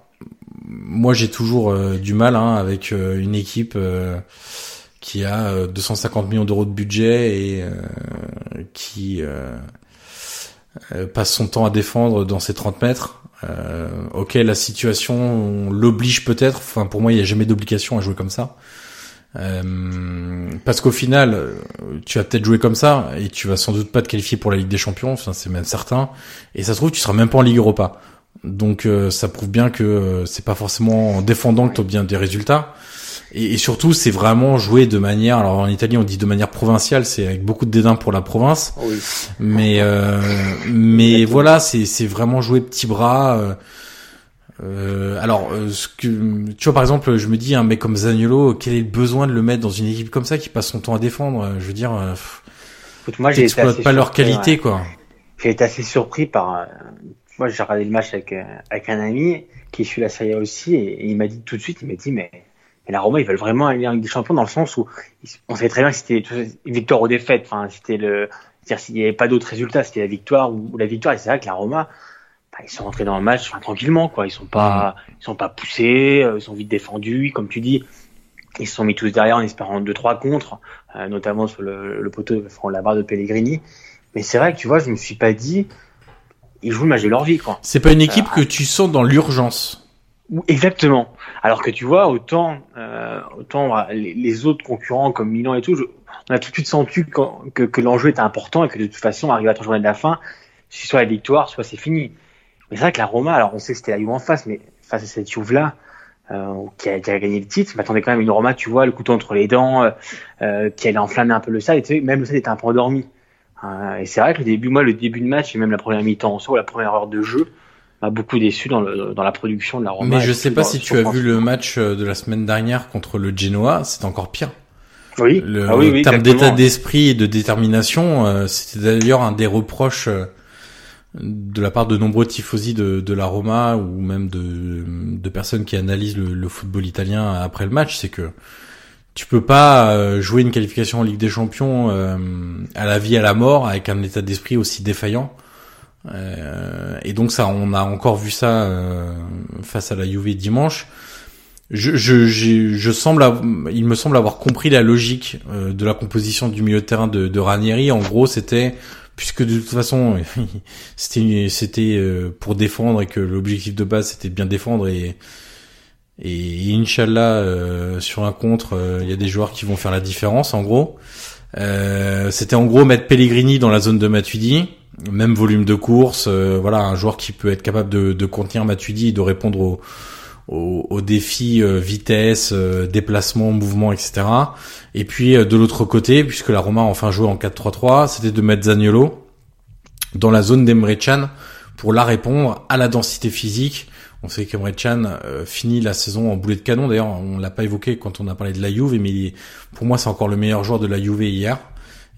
moi j'ai toujours euh, du mal hein, avec euh, une équipe euh, qui a euh, 250 millions d'euros de budget et euh, qui passe son temps à défendre dans ses 30 mètres. Euh, ok, la situation on l'oblige peut-être. Enfin, pour moi, il n'y a jamais d'obligation à jouer comme ça. Euh, parce qu'au final, euh, tu vas peut-être jouer comme ça et tu vas sans doute pas te qualifier pour la Ligue des Champions, enfin c'est même certain. Et ça se trouve, tu seras même pas en Ligue Europa. Donc euh, ça prouve bien que euh, c'est pas forcément en défendant que tu bien des résultats. Et, et surtout, c'est vraiment jouer de manière. Alors en Italie, on dit de manière provinciale, c'est avec beaucoup de dédain pour la province.
Oui.
Mais euh, mais voilà, c'est c'est vraiment jouer petit bras. euh, Euh, alors, euh, ce que, tu vois, par exemple, je me dis, un mec comme Zaniolo, quel est le besoin de le mettre dans une équipe comme ça qui passe son temps à défendre? Je veux dire, euh,
Écoute, moi, j'ai
pas leur qualité,
ouais.
quoi.
J'ai été assez surpris par. euh, moi, j'ai regardé le match avec, euh, avec un ami qui suit la Serie aussi, et, et il m'a dit tout de suite, il m'a dit, mais, mais la Roma, ils veulent vraiment aller en Ligue des Champions dans le sens où on savait très bien que c'était une victoire ou défaite. Enfin, c'était le. C'est-à-dire s'il n'y avait pas d'autres résultats, c'était la victoire ou, ou la victoire. Et c'est vrai que la Roma, bah, ils sont rentrés dans le match enfin, tranquillement, quoi. Ils sont pas, ils sont pas poussés, euh, ils sont vite défendus, comme tu dis. Ils se sont mis tous derrière en espérant deux trois contre, euh, notamment sur le, le poteau, enfin, la barre de Pellegrini. Mais c'est vrai que tu vois, je me suis pas dit, ils jouent le match de leur vie, quoi.
C'est pas une équipe que tu sens dans l'urgence.
Exactement. Alors que tu vois, autant, euh, autant les, autres concurrents comme Milan et tout, je- on a tout de suite senti qu'en- que, que l'enjeu était important et que de toute façon, arrivé à la journée de la fin, c'est soit la victoire, soit c'est fini. Mais c'est vrai que la Roma, alors on sait que c'était la Juve en face, mais face à cette Juve-là, euh, qui, a, qui a gagné le titre, je m'attendais quand même une Roma, tu vois, le couteau entre les dents, euh, euh, qui allait enflammer un peu le stade, et tu sais, même le stade était un peu endormi. Euh, et c'est vrai que le début, moi, le début de match et même la première mi-temps, en soi, la première heure de jeu, m'a beaucoup déçu dans, le, dans la production de la Roma.
Mais je sais pas
dans-
si tu as vu le match euh, de la semaine dernière contre le Genoa, c'est encore pire.
Oui,
Le
ah oui, oui,
terme d'état d'esprit et de détermination, euh, c'était d'ailleurs un des reproches euh, de la part de nombreux tifosi de, de la Roma ou même de, de personnes qui analysent le, le football italien après le match, c'est que tu peux pas jouer une qualification en Ligue des Champions euh, à la vie à la mort avec un état d'esprit aussi défaillant. Euh, et donc ça, on a encore vu ça euh, face à la Juve dimanche. Je, je, j'ai- je semble, il me semble avoir compris la logique euh, de la composition du milieu de terrain de, de Ranieri. En gros, c'était puisque de toute façon, c'était, c'était euh, pour défendre et que l'objectif de base c'était bien défendre et et Inch'Allah euh, sur un contre, euh, il y a des joueurs qui vont faire la différence. En gros, c'était en gros mettre Pellegrini dans la zone de Matuidi, même volume de course. euh, voilà, un joueur qui peut être capable de, de contenir Matuidi de répondre aux défis euh, vitesse, euh, déplacement, mouvement, etc. Et puis de l'autre côté, puisque la Roma a enfin joué en 4-3-3, c'était de mettre Zaniolo dans la zone d'Emre Can pour la répondre à la densité physique. On sait qu'Emre euh, finit la saison en boulet de canon. D'ailleurs, on l'a pas évoqué quand on a parlé de la Juve, mais pour moi, c'est encore le meilleur joueur de la Juve hier.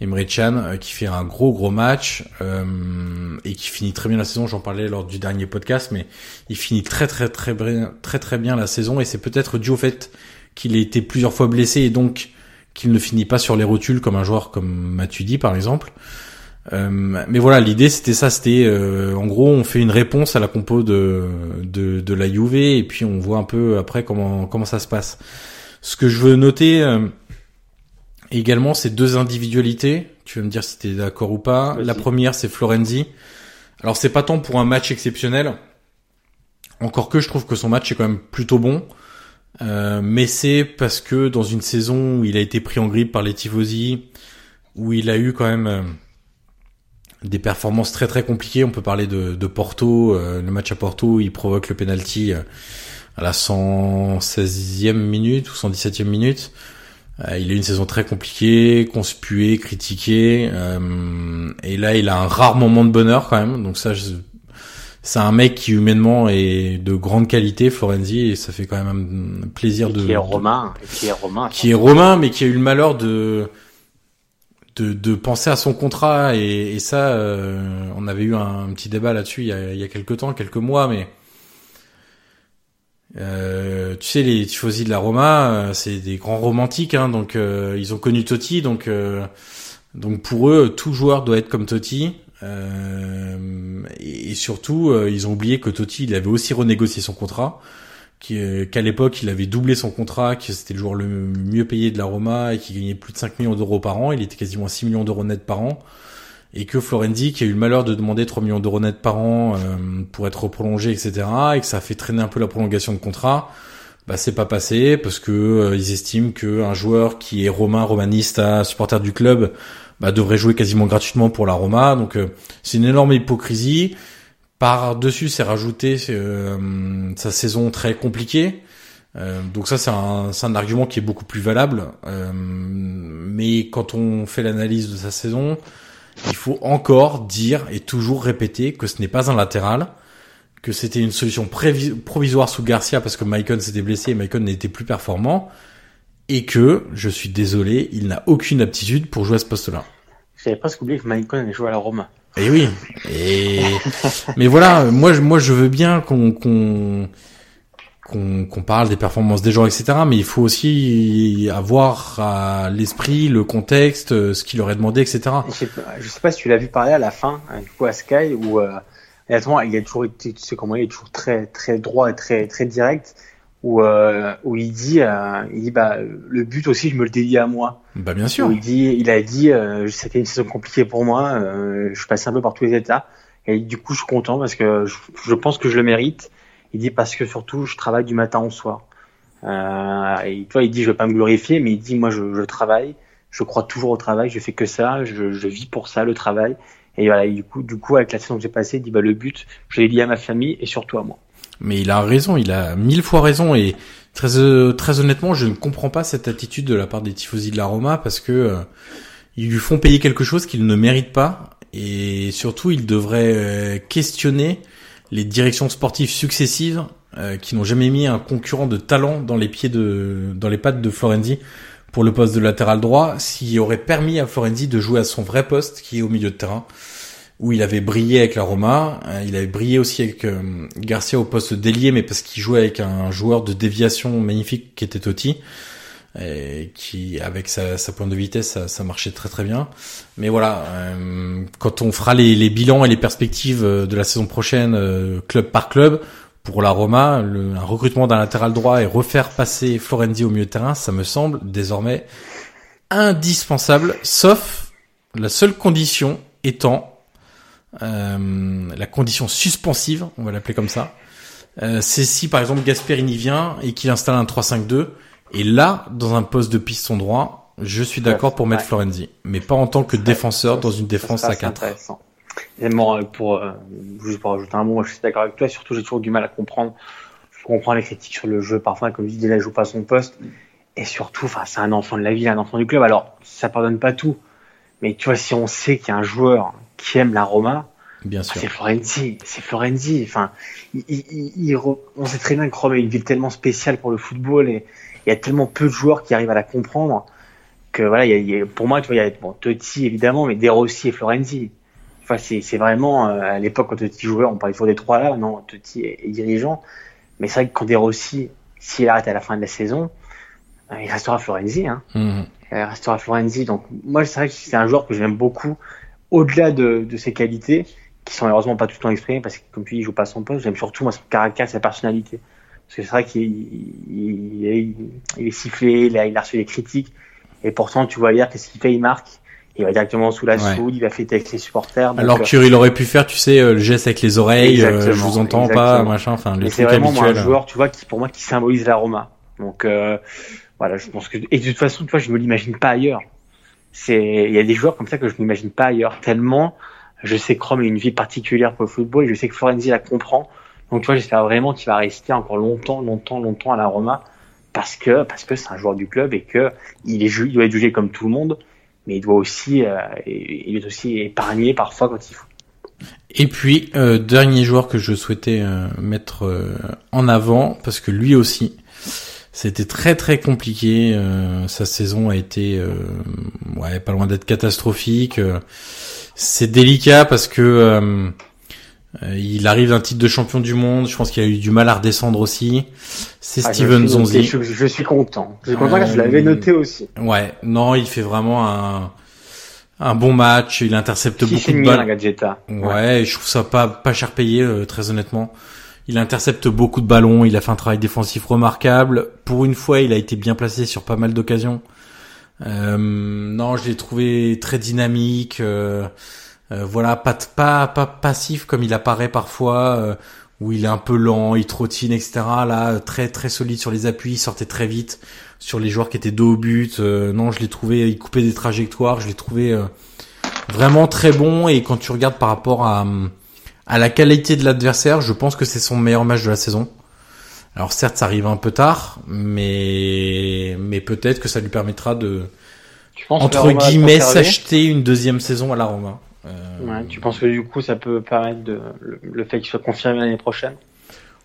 Emre Can euh, qui fait un gros gros match euh, et qui finit très bien la saison. J'en parlais lors du dernier podcast, mais il finit très très très bien, très très bien la saison et c'est peut-être dû au fait qu'il ait été plusieurs fois blessé et donc qu'il ne finit pas sur les rotules comme un joueur comme Matuidi par exemple. Euh, mais voilà, l'idée c'était ça, c'était euh, en gros on fait une réponse à la compo de, de de la Juve et puis on voit un peu après comment comment ça se passe. Ce que je veux noter également, c'est deux individualités. Tu vas me dire si tu es d'accord ou pas. La première, c'est Florenzi. Alors c'est pas tant pour un match exceptionnel, encore que je trouve que son match est quand même plutôt bon. Euh, mais c'est parce que dans une saison où il a été pris en grippe par les tifosi, où il a eu quand même euh, des performances très très compliquées. On peut parler de, de Porto, euh, le match à Porto, où il provoque le penalty à la 116e minute ou 117e minute. Euh, il a eu une saison très compliquée, conspuée, critiquée, euh, et là il a un rare moment de bonheur quand même. Donc ça, c'est un mec qui humainement est de grande qualité, Florenzi, et ça fait quand même un plaisir
Et
de
qui est romain, qui est romain.
qui est romain, mais qui a eu le malheur de de, de penser à son contrat et, et ça, euh, on avait eu un, petit débat là-dessus il y a, il y a quelques temps, quelques mois, mais euh, tu sais les tifosi de la Roma, euh, c'est des grands romantiques, hein, donc euh, ils ont connu Totti, donc euh, donc pour eux tout joueur doit être comme Totti. euh, et, et surtout, euh, ils ont oublié que Totti, il avait aussi renégocié son contrat qu'à l'époque il avait doublé son contrat, que c'était le joueur le mieux payé de la Roma et qui gagnait plus de 5 millions d'euros par an, il était quasiment à 6 millions d'euros net par an, et que Florenzi qui a eu le malheur de demander 3 millions d'euros net par an euh, pour être prolongé, etc., et que ça a fait traîner un peu la prolongation de contrat, bah c'est pas passé parce que euh, ils estiment que un joueur qui est romain, romaniste, supporter du club, bah, devrait jouer quasiment gratuitement pour la Roma, donc euh, c'est une énorme hypocrisie. Par-dessus, c'est rajouté euh, sa saison très compliquée. Euh, donc ça, c'est un, un argument qui est beaucoup plus valable. Euh, mais quand on fait l'analyse de sa saison, il faut encore dire et toujours répéter que ce n'est pas un latéral, que c'était une solution provisoire sous Garcia parce que Maicon s'était blessé et Maicon n'était plus performant et que, je suis désolé, il n'a aucune aptitude pour jouer à ce poste-là.
J'avais presque oublié que Maicon allait jouer à la Roma.
Et oui. Et... Mais voilà, moi, je, moi, je veux bien qu'on qu'on qu'on parle des performances des joueurs, etc. Mais il faut aussi avoir à l'esprit le contexte, ce qu'il aurait demandé, etc.
Je sais, pas, sais pas si tu l'as vu parler à la fin, hein, du coup à Sky, où euh, il a toujours été, tu sais comment il est toujours très très droit et très très direct où, euh, où il dit, euh, il dit bah le but aussi je me le dédie à moi.
Bah bien sûr.
il dit, il a dit euh, c'était une saison compliquée pour moi, euh, je passais un peu par tous les états et du coup je suis content parce que je, je pense que je le mérite. Il dit parce que surtout je travaille du matin au soir. Euh, et toi il dit je vais pas me glorifier mais il dit moi je, travaille, je crois toujours au travail, je fais que ça, je, vis pour ça le travail. Et voilà, et du coup, du coup, avec la saison que j'ai passée, il dit bah le but, je l'ai lié à ma famille et surtout à moi.
Mais il a raison, il a mille fois raison. Et très euh, très honnêtement, je ne comprends pas cette attitude de la part des tifosi de la Roma parce que euh, ils lui font payer quelque chose qu'il ne mérite pas. Et surtout il devrait euh, questionner les directions sportives successives qui n'ont jamais mis un concurrent de talent dans les pieds de dans les pattes de Florenzi pour le poste de latéral droit, s'il aurait permis à Florenzi de jouer à son vrai poste qui est au milieu de terrain où il avait brillé avec la Roma. Euh, il avait brillé aussi avec euh, Garcia au poste d'ailier, mais parce qu'il jouait avec un joueur de déviation magnifique qui était Totti, et qui avec sa, sa pointe de vitesse, ça, ça, marchait très très bien. Mais voilà, euh, quand on fera les, les, bilans et les perspectives de la saison prochaine, club par club, pour la Roma, le, un recrutement d'un latéral droit et refaire passer Florenzi au milieu de terrain, ça me semble désormais indispensable, sauf la seule condition étant euh, la condition suspensive, on va l'appeler comme ça, euh, c'est si par exemple Gasperini vient et qu'il installe un 3-5-2, et là, dans un poste de piston droit, je suis d'accord pour mettre Florenzi, mais pas en tant que défenseur dans une défense à 4.
Intéressant. Et moi, pour, euh, juste pour rajouter un mot, je suis d'accord avec toi, surtout j'ai toujours du mal à comprendre, je comprends les critiques sur le jeu, parfois comme je dis, il joue pas son poste, et surtout, enfin, c'est un enfant de la ville, un enfant du club, alors ça pardonne pas tout, mais tu vois, si on sait qu'il y a un joueur qui aime la Roma,
Bien sûr.
c'est Florenzi, c'est Florenzi. Enfin, il, il, il, on sait très bien que Rome est une ville tellement spéciale pour le football et il y a tellement peu de joueurs qui arrivent à la comprendre que voilà, il y a, pour moi, tu vois, il y a bon, Totti évidemment, mais De Rossi et Florenzi. Enfin, c'est vraiment euh, à l'époque quand Totti jouait, on parlait toujours des trois là. Non, Totti est, est dirigeant, mais c'est vrai que quand De Rossi, s'il arrête à la fin de la saison, euh, il restera Florenzi. Hein.
Mmh.
Il restera Florenzi. Donc moi, c'est vrai que c'est un joueur que j'aime beaucoup au-delà de, de, ses qualités, qui sont heureusement pas tout le temps exprimées, parce que comme tu dis, il joue pas son poste, j'aime surtout moi, son caractère, sa personnalité. Parce que c'est vrai qu'il il, il, il, est sifflé, il a, il a reçu des critiques, et pourtant tu vois hier qu'est-ce qu'il fait, il marque, il va directement sous la ouais. soude, il va fêter avec les supporters. Donc,
Alors qu'il aurait pu faire, tu sais, le geste avec les oreilles, euh, je vous entends exactement. pas, machin, enfin le
C'est vraiment moi, un joueur, tu vois, qui pour moi qui symbolise la Roma. Donc euh, voilà, je pense que et de toute façon, tu vois, je me l'imagine pas ailleurs. C'est il y a des joueurs comme ça que je m'imagine pas ailleurs tellement je sais que Chrome a une vie particulière pour le football et je sais que Florenzi la comprend. Donc tu vois, j'espère vraiment qu'il va rester encore longtemps, longtemps, longtemps à la Roma parce que parce que c'est un joueur du club et que il est il doit être jugé comme tout le monde, mais il doit aussi euh, il est aussi épargné parfois quand il faut.
Et puis euh, dernier joueur que je souhaitais euh, mettre euh, en avant parce que lui aussi c'était très très compliqué. Euh, sa saison a été ouais pas loin d'être catastrophique c'est délicat parce que euh, il arrive d'un titre de champion du monde. Je pense qu'il a eu du mal à redescendre aussi. C'est ah, Steven Zonzi.
Je, je, suis content. Je suis content euh, je l'avais noté aussi.
Ouais, non, il fait vraiment un un bon match. Il intercepte
si
beaucoup de balles.
Ouais,
ouais, je trouve ça pas pas cher payé, euh, très honnêtement. Il intercepte beaucoup de ballons. Il a fait un travail défensif remarquable. Pour une fois, il a été bien placé sur pas mal d'occasions. Euh, non, je l'ai trouvé très dynamique. Euh, euh, voilà, pas, pas pas passif comme il apparaît parfois, euh, où il est un peu lent, il trottine, etc. Là, très très solide sur les appuis, il sortait très vite sur les joueurs qui étaient dos au but. non, je l'ai trouvé, il coupait des trajectoires. Je l'ai trouvé vraiment très bon. Et quand tu regardes par rapport à à la qualité de l'adversaire, je pense que c'est son meilleur match de la saison. Alors certes, ça arrive un peu tard, mais mais peut-être que ça lui permettra de entre guillemets s'acheter une deuxième saison à la Roma.
Ouais, tu penses que du coup ça peut permettre de, le, le fait qu'il soit confirmé l'année prochaine?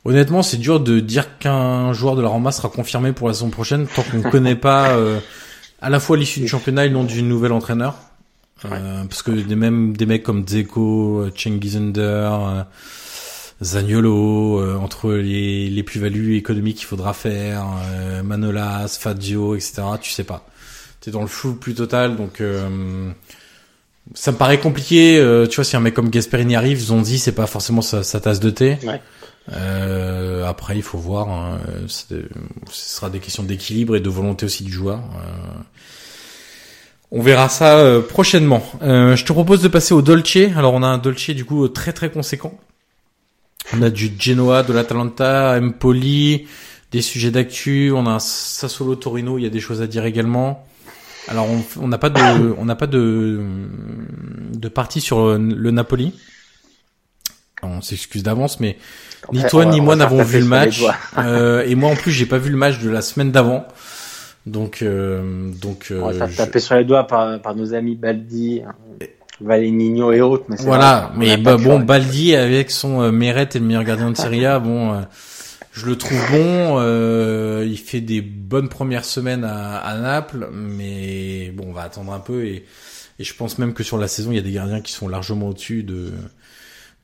Honnêtement, c'est dur de dire qu'un joueur de la Roma sera confirmé pour la saison prochaine tant qu'on ne connaît pas euh, à la fois l'issue du championnat et le nom du nouvel entraîneur. Euh, parce que des même des mecs comme Dzeko, Cengiz euh, Zaniolo, euh, entre les, les plus-values économiques qu'il faudra faire, euh, Manolas, Fazio, etc. Tu sais pas. T'es dans le flou plus total, donc ça me paraît compliqué. tu vois, si un mec comme Gasperini arrive, Zonzi, c'est pas forcément sa, sa, tasse de thé.
Ouais.
Euh, après, il faut voir. Hein, ce sera des questions d'équilibre et de volonté aussi du joueur. Euh, on verra ça euh, prochainement. Euh, je te propose de passer au Dolce. Alors, on a un Dolce du coup très très conséquent. On a du Genoa, de l'Atalanta, Empoli, des sujets d'actu. On a un Sassuolo Torino. Il y a des choses à dire également. Alors, on n'a pas de, on n'a pas de, de partie sur le Napoli. On s'excuse d'avance, mais ni toi ni moi n'avons vu le match. euh, et moi en plus, j'ai pas vu le match de la semaine d'avant. Donc, euh, donc.
on va faire taper sur les doigts par, par nos amis Baldi, Valenino et autres.
Mais voilà, vrai, mais bah, bon, Baldi avec son euh, Meret et le meilleur gardien de Serie A, bon, euh, je le trouve bon. Euh, il fait des bonnes premières semaines à, à, Naples, mais bon, on va attendre un peu et, et je pense même que sur la saison, il y a des gardiens qui sont largement au-dessus de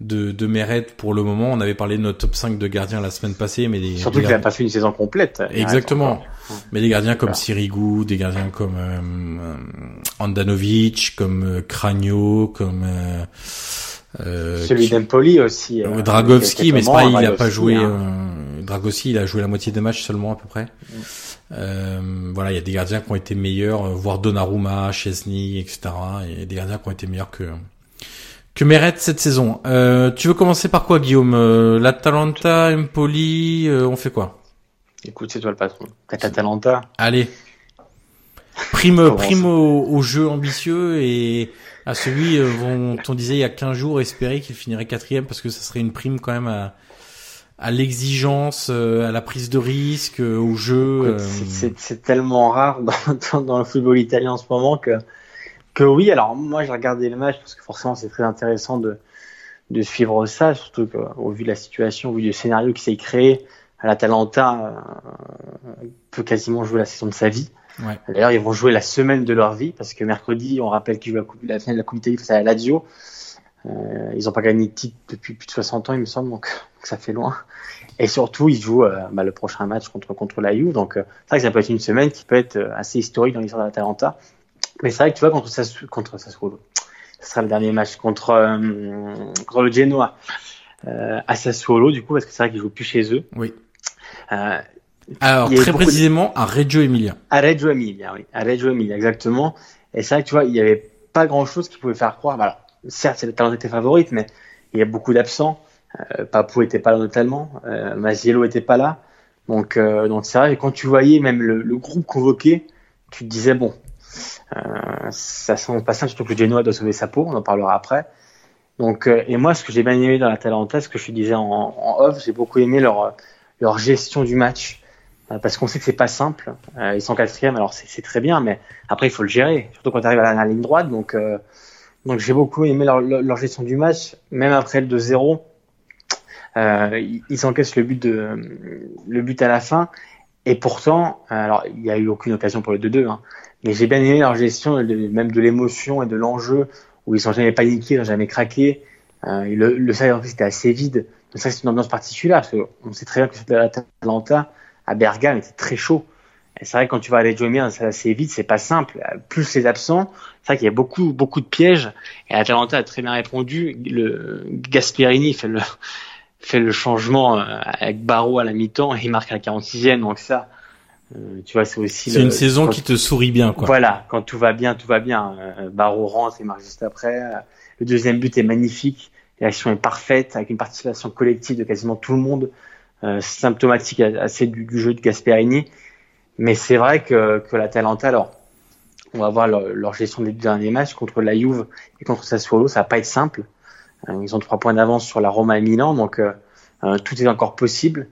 de, de Meret pour le moment. On avait parlé de notre top 5 de gardiens la semaine passée, mais des,
surtout qu'il n'a pas fait une saison complète.
Exactement. Mais des gardiens comme Sirigu, des gardiens comme euh, Andanovic, comme euh, Kranio, comme euh,
euh celui d'Empoli aussi.
Euh, Dragovski, mais c'est pas, il a pas joué. Hein. Euh, Dragovski, il a joué la moitié des matchs seulement à peu près. Euh, voilà, il y a des gardiens qui ont été meilleurs, voire Donnarumma, Chesney, etc. Et des gardiens qui ont été meilleurs que que mérite cette saison. Euh, tu veux commencer par quoi, Guillaume? Euh, L'Atalanta, Empoli, euh, on fait quoi?
Écoute, c'est toi le patron. L'Atalanta.
Allez. Prime, prime au, jeu ambitieux et à celui euh, dont on disait il y a 15 jours espérer qu'il finirait quatrième parce que ça serait une prime quand même à, à l'exigence, à la prise de risque, au jeu.
C'est tellement rare dans, dans, le football italien en ce moment que que oui, alors moi j'ai regardé le match parce que forcément c'est très intéressant de, de suivre ça, surtout qu'au vu de la situation, au vu du scénario qui s'est créé, l'Atalanta euh, peut quasiment jouer la saison de sa vie.
Ouais.
D'ailleurs, ils vont jouer la semaine de leur vie parce que mercredi, on rappelle qu'ils jouent la, la finale de la Coupe d'Italie face à la Lazio. Euh, ils n'ont pas gagné de titre depuis plus de 60 ans, il me semble, donc ça fait loin. Et surtout, ils jouent euh, bah, le prochain match contre contre la Juve, donc euh, c'est vrai que ça peut être une semaine qui peut être euh, assez historique dans l'histoire de l'Atalanta. Mais c'est vrai que tu vois, contre, Sassuolo, contre Sassuolo, ce sera le dernier match contre, contre le Genoa à Sassuolo, du coup, parce que c'est vrai qu'ils jouent plus chez eux.
Oui. Alors, très précisément, de... à Reggio Emilia.
À Reggio Emilia, oui. À Reggio Emilia, exactement. Et c'est vrai que tu vois, il n'y avait pas grand chose qui pouvait faire croire. Alors, certes, c'est le talent était favorite, mais il y a beaucoup d'absents. Euh, Papou était pas là notamment. Euh, Maziello était pas là. Donc, euh, donc c'est vrai que quand tu voyais même le, groupe convoqué, tu te disais, bon, euh, ça sent pas simple, surtout que le Genoa doit sauver sa peau, on en parlera après. Donc, euh, et moi, ce que j'ai bien aimé dans la Talenta, ce que je disais en, off, j'ai beaucoup aimé leur, leur gestion du match. Euh, parce qu'on sait que c'est pas simple. Euh, ils sont quatrième, alors c'est très bien, mais après il faut le gérer, surtout quand tu arrives à la, ligne droite. Donc, donc j'ai beaucoup aimé leur, gestion du match, même après le 2-0. ils, ils encaissent le but le à la fin, et pourtant, alors il n'y a eu aucune occasion pour le 2-2, hein, mais j'ai bien aimé leur gestion, même de l'émotion et de l'enjeu, où ils sont jamais paniqués, ils n'ont jamais craqué. Euh, le, le stade en fait c'était assez vide. Donc ça c'est une ambiance particulière parce qu'on sait très bien que l'Atalanta à Bergame était très chaud. C'est vrai que quand tu vas aller jouer c'est assez vite, c'est pas simple. Plus les absents, c'est vrai qu'il y a beaucoup beaucoup de pièges. Et l'Atalanta a très bien répondu. Le Gasperini fait le fait le changement euh, avec Barreau à la mi-temps et il marque à la 46e. Donc ça, euh, tu vois, c'est aussi.
C'est une saison qui te sourit bien, quoi.
Voilà, quand tout va bien, tout va bien. Euh, Barreau rentre et marque juste après. Le deuxième but est magnifique. L'action est parfaite avec une participation collective de quasiment tout le monde, euh, symptomatique assez du, du, jeu de Gasperini. Mais c'est vrai que, que la Talenta, alors, on va voir leur, gestion des deux derniers matchs contre la Juve et contre Sassuolo, ça va pas être simple. Euh, ils ont trois points d'avance sur la Roma et Milan, donc euh, tout est encore possible.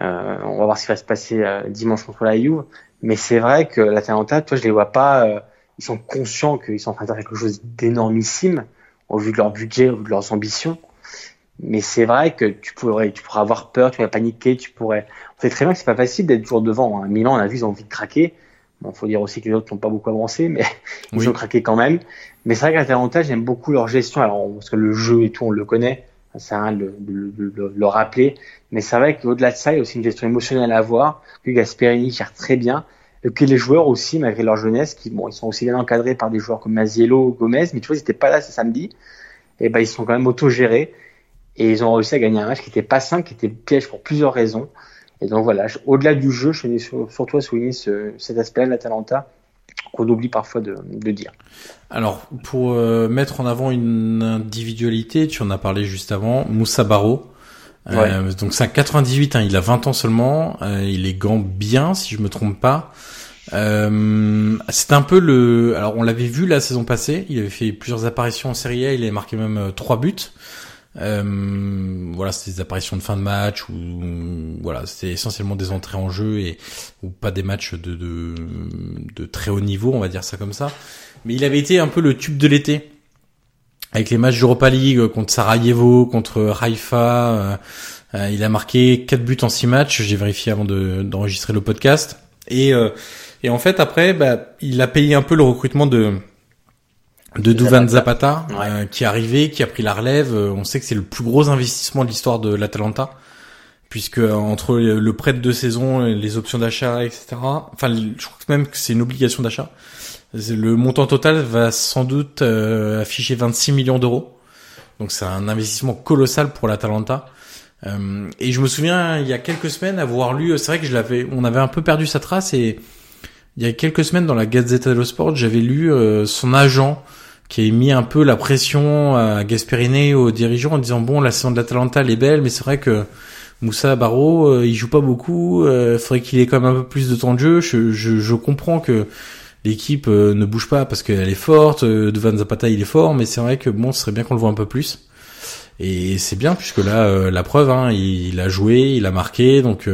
Euh, on va voir ce qui va se passer euh, dimanche contre la Juve. Mais c'est vrai que la Talenta, toi, je les vois pas. Euh, ils sont conscients qu'ils sont en train de faire quelque chose d'énormissime. au vu de leur budget, au vu de leurs ambitions. Mais c'est vrai que tu pourrais, tu pourrais avoir peur, tu pourrais paniquer, tu pourrais. On sait très bien que c'est pas facile d'être toujours devant. Hein. Milan, on a vu, ils ont envie de craquer. Bon, faut dire aussi que les autres n'ont pas beaucoup avancé, mais ils ont craqué quand même. Mais c'est vrai qu'à l'Atalanta, j'aime beaucoup leur gestion. Alors, parce que le jeu et tout, on le connaît. Ça rien de, le rappeler. Mais c'est vrai qu'au-delà de ça, il y a aussi une gestion émotionnelle à avoir, que Gasperini gère très bien. Et que les joueurs aussi, malgré leur jeunesse, qui, bon, ils sont aussi bien encadrés par des joueurs comme Maziello, Gomez, mais tu vois, ils n'étaient pas là ce samedi. Et ben, ils sont quand même autogérés. Et ils ont réussi à gagner un match qui n'était pas simple, qui était piège pour plusieurs raisons. Et donc voilà, au-delà du jeu, je tenais surtout à souligner ce, cet aspect-là de l'Atalanta qu'on oublie parfois de, de, dire.
Alors, pour euh, mettre en avant une individualité, tu en as parlé juste avant, Moussa Barro. Euh, donc c'est un 98, hein, il a 20 ans seulement, euh, il est gant bien si je me trompe pas. Euh, c'est un peu le. Alors on l'avait vu la saison passée, il avait fait plusieurs apparitions en Serie A, il a marqué même trois buts. Euh, voilà, c'était des apparitions de fin de match ou voilà, c'était essentiellement des entrées en jeu et ou pas des matchs de, de, de très haut niveau, on va dire ça comme ça. Mais il avait été un peu le tube de l'été avec les matchs d'Europa League contre Sarajevo, contre Haifa. Euh, euh, il a marqué 4 buts en 6 matchs. J'ai vérifié avant d'enregistrer le podcast. Et, euh, et en fait, après, bah, il a payé un peu le recrutement de de Duvan Zapata, euh, qui est arrivé, qui a pris la relève. Euh, on sait que c'est le plus gros investissement de l'histoire de l'Atalanta, puisque euh, entre le prêt de deux saisons, les options d'achat, etc. Enfin, je crois même que c'est une obligation d'achat. Le montant total va sans doute afficher 26 millions d'euros. Donc c'est un investissement colossal pour l'Atalanta. Euh, et je me souviens il y a quelques semaines avoir lu, c'est vrai que je l'avais, on avait un peu perdu sa trace et il y a quelques semaines dans la Gazzetta dello Sport, j'avais lu son agent qui a mis un peu la pression à Gasperini aux dirigeants en disant bon la saison de l'Atalanta elle est belle mais c'est vrai que Moussa Barro euh, il joue pas beaucoup euh, faudrait qu'il ait quand même un peu plus de temps de jeu. Je, je, je comprends que l'équipe euh, ne bouge pas parce qu'elle est forte euh, Devan Zapata il est fort mais c'est vrai que bon ce serait bien qu'on le voit un peu plus. Et c'est bien puisque là la preuve hein, il, a joué il a marqué donc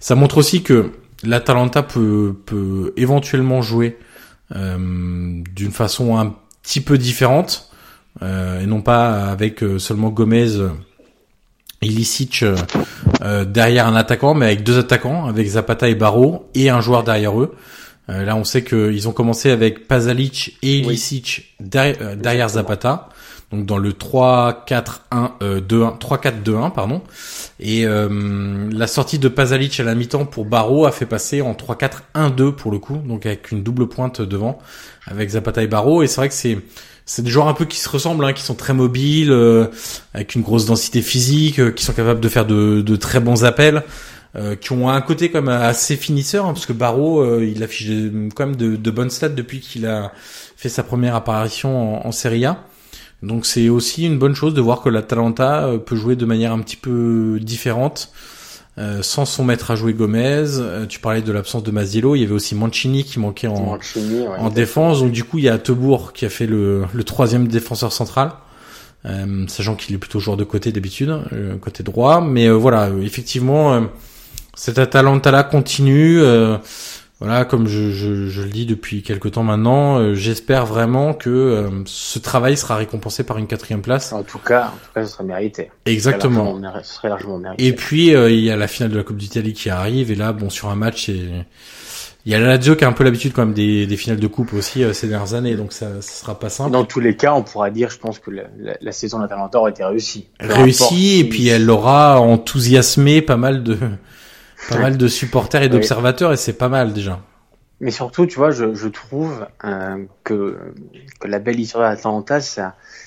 ça montre aussi que l'Atalanta peut peut éventuellement jouer d'une façon un petit peu différente euh, et non pas avec euh, seulement Gomez et Lisic euh, derrière un attaquant, mais avec deux attaquants, avec Zapata et Barro et un joueur derrière eux. là, on sait qu'ils ont commencé avec Pazalic et Lisic derrière, Zapata donc dans le 3 4 1 2 1 3 4 2 1 pardon et la sortie de Pazalic à la mi-temps pour Barro a fait passer en 3 4 1 2 pour le coup donc avec une double pointe devant avec Zapata et Barro et c'est vrai que c'est c'est des joueurs un peu qui se ressemblent, hein, qui sont très mobiles, euh, avec une grosse densité physique, euh, qui sont capables de faire de, de très bons appels, euh, qui ont un côté comme assez finisseur, hein, parce que Barro, il affiche quand même de, de bonnes stats depuis qu'il a fait sa première apparition en, en Serie A. Donc c'est aussi une bonne chose de voir que l'Atalanta peut jouer de manière un petit peu différente euh, sans son maître à jouer Gomez. Euh, tu parlais de l'absence de Maziello. Il y avait aussi Mancini qui manquait en, en défense. Donc du coup, il y a Tebourg qui a fait le, le troisième défenseur central. Euh, sachant qu'il est plutôt joueur de côté d'habitude, côté droit. Mais voilà, effectivement, cet Atalanta-là continue voilà, comme je, je, je, le dis depuis quelque temps maintenant, euh, j'espère vraiment que euh, ce travail sera récompensé par une quatrième place.
En tout cas, en tout cas, ce sera mérité.
Exactement.
Ce serait largement mérité.
Et puis euh, il y a la finale de la Coupe d'Italie qui arrive, et là, bon, sur un match, il y a la Lazio qui a un peu l'habitude quand même des, des, finales de coupe aussi ces dernières années, donc ça, ça sera pas simple.
Dans tous les cas, on pourra dire, je pense que la, la, la saison d'Atalanta aura été réussie.
Réussie, et puis elle aura enthousiasmé pas mal de pas mal de supporters et d'observateurs et c'est pas mal déjà.
Mais surtout, tu vois, je, je trouve euh, que, que la belle histoire d'Atalanta, c'est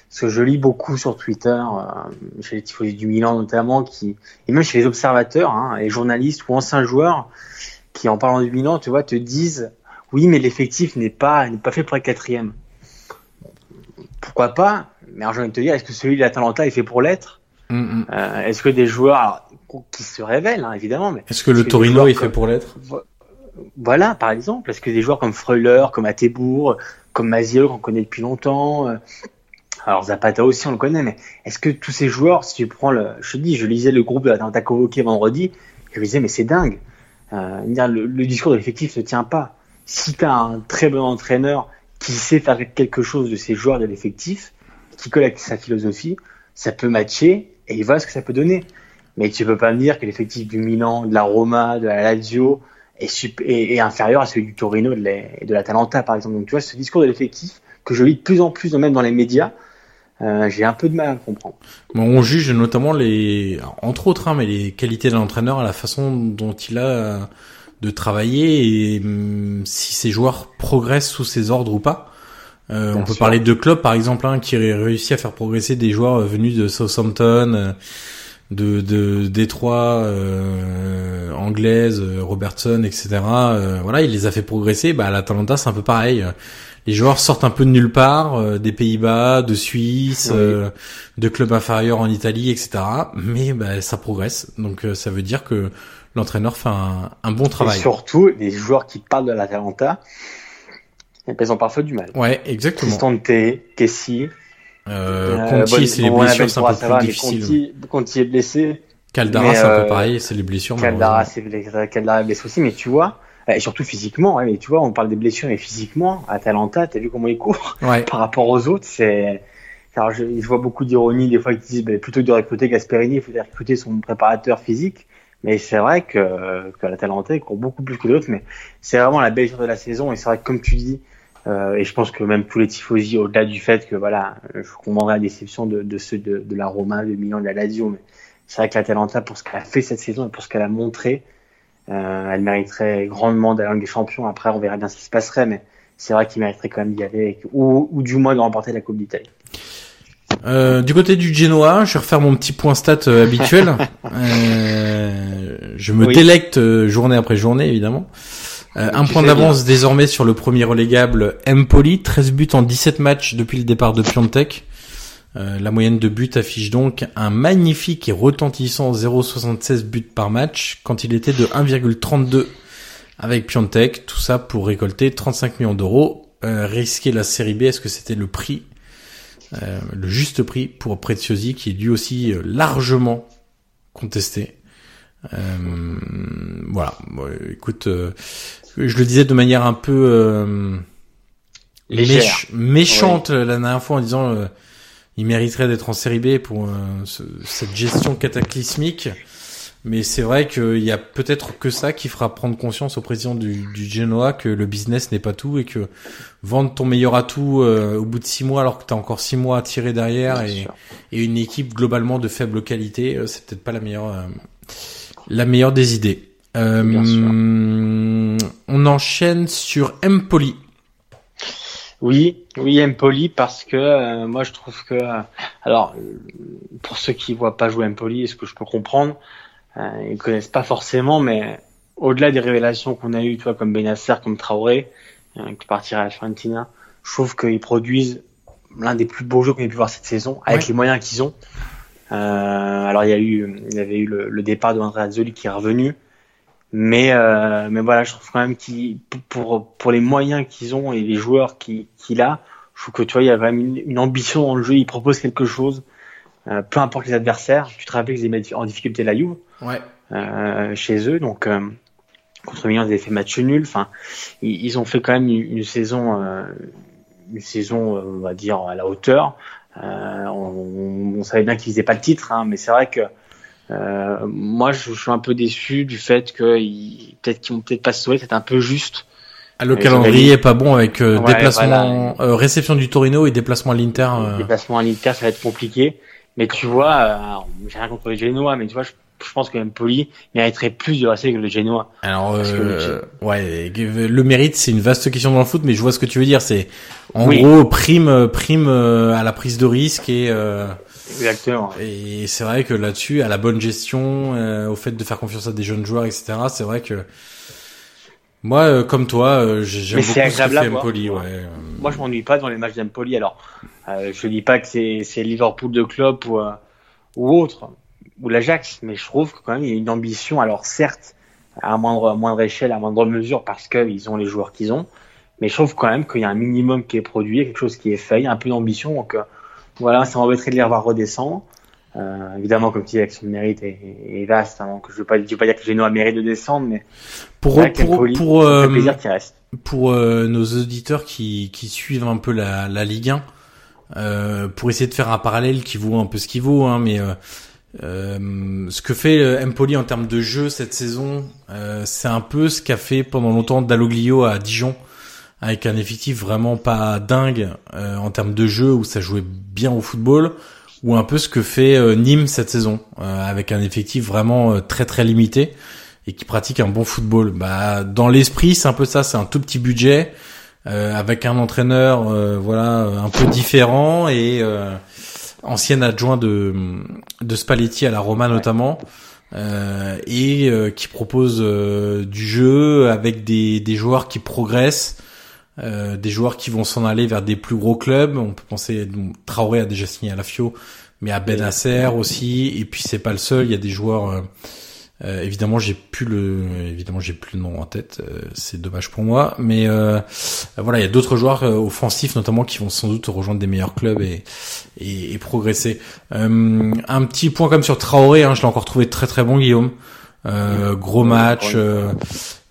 ce que je lis beaucoup sur Twitter, euh, chez les tifosi du Milan notamment, qui et même chez les observateurs, hein, les journalistes ou anciens joueurs, qui en parlant du Milan, tu vois, te disent oui, mais l'effectif n'est pas n'est pas fait pour être quatrième. Pourquoi pas? Mais j'ai envie de te dire, est-ce que celui de l'Atalanta est fait pour l'être? Mm, mm. euh, Est-ce que des joueurs qui se révèlent, hein, évidemment. Mais
est-ce que le Torino est fait pour l'être?
Voilà, par exemple, est-ce que des joueurs comme Freuler, comme Atebourg, comme Maziel qu'on connaît depuis longtemps, euh, alors Zapata aussi on le connaît, mais est-ce que tous ces joueurs, si tu prends le, je te dis, je lisais le groupe de la convoqué vendredi, je me disais mais c'est dingue, euh, le, le, discours de l'effectif ne tient pas. Si tu as un très bon entraîneur qui sait faire quelque chose de ces joueurs de l'effectif, qui colle avec sa philosophie, ça peut matcher et il voit ce que ça peut donner. Mais tu peux pas me dire que l'effectif du Milan, de la Roma, de la Lazio est, est, inférieur à celui du Torino et de l'Atalanta, par exemple. Donc tu vois, ce discours de l'effectif que je lis de plus en plus, même dans les médias, euh, j'ai un peu de mal à comprendre.
Bon, on juge notamment les, entre autres, hein, mais les qualités de l'entraîneur à la façon dont il a de travailler et hum, si ses joueurs progressent sous ses ordres ou pas. Euh, on peut parler de clubs par exemple hein, qui réussi à faire progresser des joueurs euh, venus de Southampton, euh, de, de Détroit, euh, anglaise, Robertson, etc. voilà, il les a fait progresser. Bah, à l'Atalanta, c'est un peu pareil les joueurs sortent un peu de nulle part, euh, des Pays-Bas, de Suisse, euh, de clubs inférieurs en Italie, etc. Mais bah, ça progresse, donc euh, ça veut dire que l'entraîneur fait un, bon travail.
Et surtout, les joueurs qui parlent de l'Atalanta, ils ont parfois du mal.
Ouais, exactement. Euh, Conti, c'est les blessures, c'est un peu plus difficile.
Conti, est blessé.
Caldara, c'est un peu pareil, c'est les blessures.
Caldara, c'est Caldara est blessé aussi, mais tu vois, et surtout physiquement, ouais, mais tu vois, on parle des blessures, mais physiquement, Atalanta, t'as vu comment il court? Par rapport aux autres, c'est. Alors, je, je, vois beaucoup d'ironie des fois qui disent bah, plutôt que de recruter Gasperini, il faut recruter son préparateur physique. Mais c'est vrai que, que l'Atalanta court beaucoup plus que d'autres, mais c'est vraiment la belle de la saison. Et c'est vrai que comme tu dis, euh, et je pense que même tous les tifosi, au-delà du fait que voilà, je comprendrais la déception de, de ceux de, de la Roma, de Milan, de la Lazio, mais c'est vrai que l'Atalanta, pour ce qu'elle a fait cette saison et pour ce qu'elle a montré, euh, elle mériterait grandement d'aller en des Champions. Après, on verra bien ce qui se passerait, mais c'est vrai qu'il mériterait quand même d'y aller, ou, ou du moins de remporter la Coupe d'Italie.
Euh, du côté du Genoa, je vais refaire mon petit point stat euh, habituel. euh, je me délecte euh, journée après journée, évidemment. Euh, un point d'avance désormais sur le premier relégable Empoli, 13 buts en 17 matchs depuis le départ de Piontek. Euh, la moyenne de buts affiche donc un magnifique et retentissant 0,76 buts par match quand il était de 1,32 avec Piontek. Tout ça pour récolter 35 millions d'euros. Euh, risquer la série B, est-ce que c'était le prix, le juste prix pour Preziosi qui est lui aussi largement contesté. Voilà. écoute, je le disais de manière un peu méchante la dernière fois en disant il mériterait d'être en série B pour euh, cette gestion cataclysmique. Mais c'est vrai qu'il y a peut-être que ça qui fera prendre conscience au président du, du Genoa que le business n'est pas tout et que vendre ton meilleur atout euh, au bout de six mois alors que tu as encore six mois à tirer derrière et, et, une équipe globalement de faible qualité, euh, c'est peut-être pas la meilleure la meilleure des idées. on enchaîne sur Empoli.
Oui, oui, Empoli parce que euh, moi je trouve que alors pour ceux qui voient pas jouer Empoli, ce que je peux comprendre, euh, ils connaissent pas forcément, mais au-delà des révélations qu'on a eues, tu vois, comme Benasser, comme Traoré, euh, qui partira à la Fiorentina, je trouve qu'ils produisent l'un des plus beaux jeux qu'on ait pu voir cette saison avec les moyens qu'ils ont. Euh, alors il y a eu, il y avait eu le, le départ de Andrea Zoli qui est revenu. Mais, euh, mais voilà, je trouve quand même qu'il, pour, pour les moyens qu'ils ont et les joueurs qu'il a, je trouve que tu vois, il y a quand même une, ambition dans le jeu. Il propose quelque chose, euh, peu importe les adversaires. Tu te rappelles qu'ils avaient en difficulté la Juve
ouais.
euh, chez eux, donc euh, contre Milan, ils avaient fait match nul. Enfin, ils, ils, ont fait quand même une, une saison, euh, une saison, on va dire à la hauteur. On, on, on, savait bien qu'ils faisaient pas le titre, hein, mais c'est vrai que euh, moi, je, je, suis un peu déçu du fait que peut-être qu'ils vont peut-être pas se sauver, c'est un peu juste.
Ah, le calendrier est pas bon avec euh, déplacement, euh, réception du Torino et déplacement à l'Inter.
Euh. Déplacement à l'Inter, ça va être compliqué. Mais tu vois, j'ai rien contre les Genoa, mais tu vois, je, je pense que Empoli mériterait plus de rester que le Genoa.
Alors, ouais, le mérite, c'est une vaste question dans le foot, mais je vois ce que tu veux dire. C'est en gros prime, prime à la prise de risque et.
Exactement.
Et c'est vrai que là-dessus, à la bonne gestion, euh, au fait de faire confiance à des jeunes joueurs, etc. C'est vrai que moi, euh, comme toi, euh, j'aime beaucoup ce que fait Empoli. Ouais.
Moi, je m'ennuie pas dans les matchs d'Empoli. Alors, je dis pas que c'est Liverpool de club ou ou autre ou l'Ajax, mais je trouve que quand même il y a une ambition. Alors certes, à moindre à moindre échelle, à moindre mesure, parce qu'ils ont les joueurs qu'ils ont. Mais je trouve quand même qu'il y a un minimum qui est produit, quelque chose qui est fait, il y a un peu d'ambition. Donc voilà, ça m'embêterait de les revoir redescendre. Euh, évidemment, comme tu dis, l'action de mérite est, est vaste. Hein, donc je ne veux, veux pas dire que Genoa mérite de descendre, mais
pour pour pour, euh, plaisir qui reste. pour euh, nos auditeurs qui, qui suivent un peu la, la Ligue 1, euh, pour essayer de faire un parallèle qui vaut un peu ce qu'il vaut, hein, mais euh, euh, ce que fait Empoli en termes de jeu cette saison, c'est un peu ce qu'a fait pendant longtemps Dalloglio à Dijon, avec un effectif vraiment pas dingue en termes de jeu où ça jouait bien au football, ou un peu ce que fait Nîmes cette saison, avec un effectif vraiment très très limité et qui pratique un bon football. Bah, dans l'esprit, c'est un peu ça, c'est un tout petit budget euh, avec un entraîneur, euh, voilà, un peu différent et euh, ancien adjoint de de Spalletti à la Roma notamment. et qui propose du jeu avec des, des joueurs qui progressent, des joueurs qui vont s'en aller vers des plus gros clubs. On peut penser, Traoré a déjà signé à la Fio, mais à Benacer aussi. Et puis c'est pas le seul, il y a des joueurs euh, évidemment, j'ai plus le, évidemment, j'ai plus le nom en tête. Euh, c'est dommage pour moi, mais euh, voilà, il y a d'autres joueurs offensifs notamment qui vont sans doute rejoindre des meilleurs clubs et et, et progresser. un petit point comme sur Traoré, hein, je l'ai encore trouvé très très bon, Guillaume. gros match,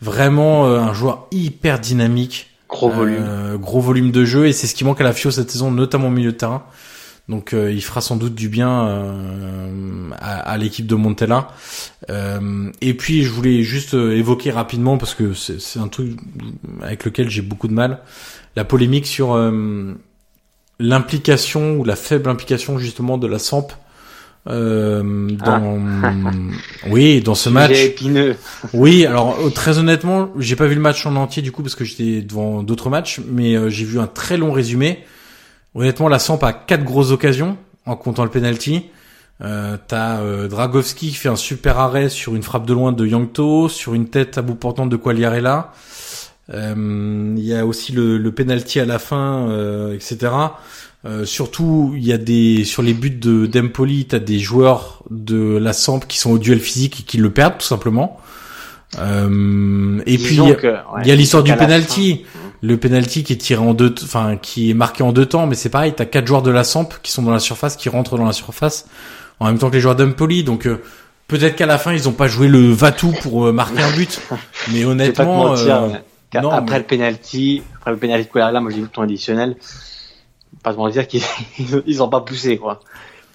vraiment un joueur hyper dynamique.
Gros volume.
gros volume de jeu et c'est ce qui manque à la FIO cette saison, notamment au milieu de terrain. Donc euh, il fera sans doute du bien euh, à, l'équipe de Montella. Euh, et puis je voulais juste évoquer rapidement parce que c'est un truc avec lequel j'ai beaucoup de mal, la polémique sur l'implication ou la faible implication justement de la SAMP euh, dans ah. oui dans ce match
épineux.
oui alors très honnêtement j'ai pas vu le match en entier du coup parce que j'étais devant d'autres matchs mais j'ai vu un très long résumé Honnêtement, la Samp a quatre grosses occasions en comptant le penalty. Euh, T'as euh, Dragowski qui fait un super arrêt sur une frappe de loin de Yangto, sur une tête à bout portant de Quagliarella. Euh, il y a aussi le, le penalty à la fin, euh, etc. Euh, surtout, il y a des sur les buts de d'Empoli, t'as des joueurs de la Samp qui sont au duel physique et qui le perdent tout simplement. Euh, et puis il y a l'histoire du penalty le penalty qui est tiré en deux, enfin qui est marqué en deux temps, mais c'est pareil, t'as quatre joueurs de la Samp qui sont dans la surface, qui rentrent dans la surface en même temps que les joueurs d'Umpoli, donc euh, peut-être qu'à la fin ils ont pas joué le Vatou pour euh, marquer un but, mais honnêtement,
euh, après le penalty, après le penalty de là, moi j'ai vu le temps additionnel, pas de dire qu'ils ils ont pas poussé quoi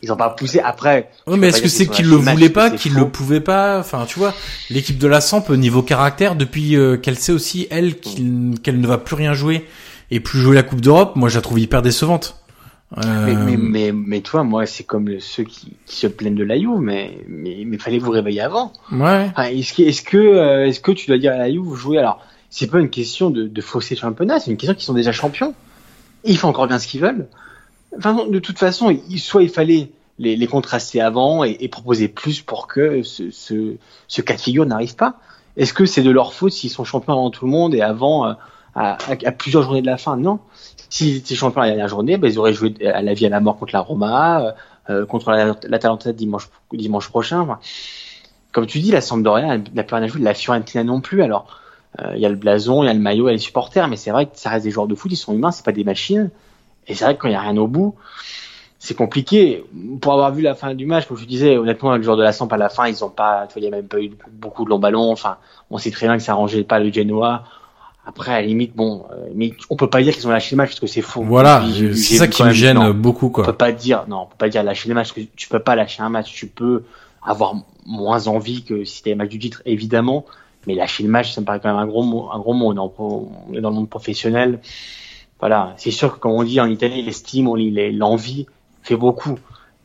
ils ont pas poussé après.
Oui, mais est-ce que c'est qu'ils le voulaient pas, qu'ils le pouvaient pas Enfin, tu vois, l'équipe de la Samp niveau caractère depuis euh, qu'elle sait aussi elle qu'elle ne va plus rien jouer et plus jouer la Coupe d'Europe, moi je la trouve hyper décevante.
Euh... Mais, mais, mais, mais, toi, moi, c'est comme ceux qui, qui, se plaignent de la Juve, mais, mais, mais fallait vous réveiller avant.
Ouais.
est-ce que, est-ce que, euh, est-ce que tu dois dire à la Juve, jouer Alors, c'est pas une question de, de fausser le championnat, c'est une question qu'ils sont déjà champions. ils font encore bien ce qu'ils veulent. De toute façon, soit il fallait les, contraster avant et, proposer plus pour que ce, cas de figure n'arrive pas. Est-ce que c'est de leur faute s'ils sont champions avant tout le monde et avant euh, à, plusieurs journées de la fin? Non. S'ils étaient champions la dernière journée, ben, ils auraient joué à la vie à la mort contre la Roma, euh, euh contre la, la dimanche, prochain. comme tu dis, la Sampdoria n'a plus rien à jouer, la Fiorentina non plus. Alors, il y a le blason, il y a le maillot, il y a les supporters, mais c'est vrai que ça reste des joueurs de foot, ils sont humains, c'est pas des machines. Et c'est vrai que quand il y a rien au bout, c'est compliqué. Pour avoir vu la fin du match, comme je disais, honnêtement, le joueur de la Samp à la fin, ils ont pas, tu vois, il y a même pas eu beaucoup de longs ballons. Enfin, on sait très bien que ça arrangeait pas le Genoa. Après, à la limite, bon, euh, mais on peut pas dire qu'ils ont lâché le match parce que c'est faux.
Voilà, c'est ça qui me gêne beaucoup, quoi.
On peut pas dire, non, on peut pas dire lâcher le match parce que tu peux pas lâcher un match. Tu peux avoir moins envie que si c'était le match du titre, évidemment. Mais lâcher le match, ça me paraît quand même un gros mot, un gros mot. On est dans le monde professionnel. Voilà. C'est sûr que, comme on dit en Italie, l'estime, l'envie, fait beaucoup.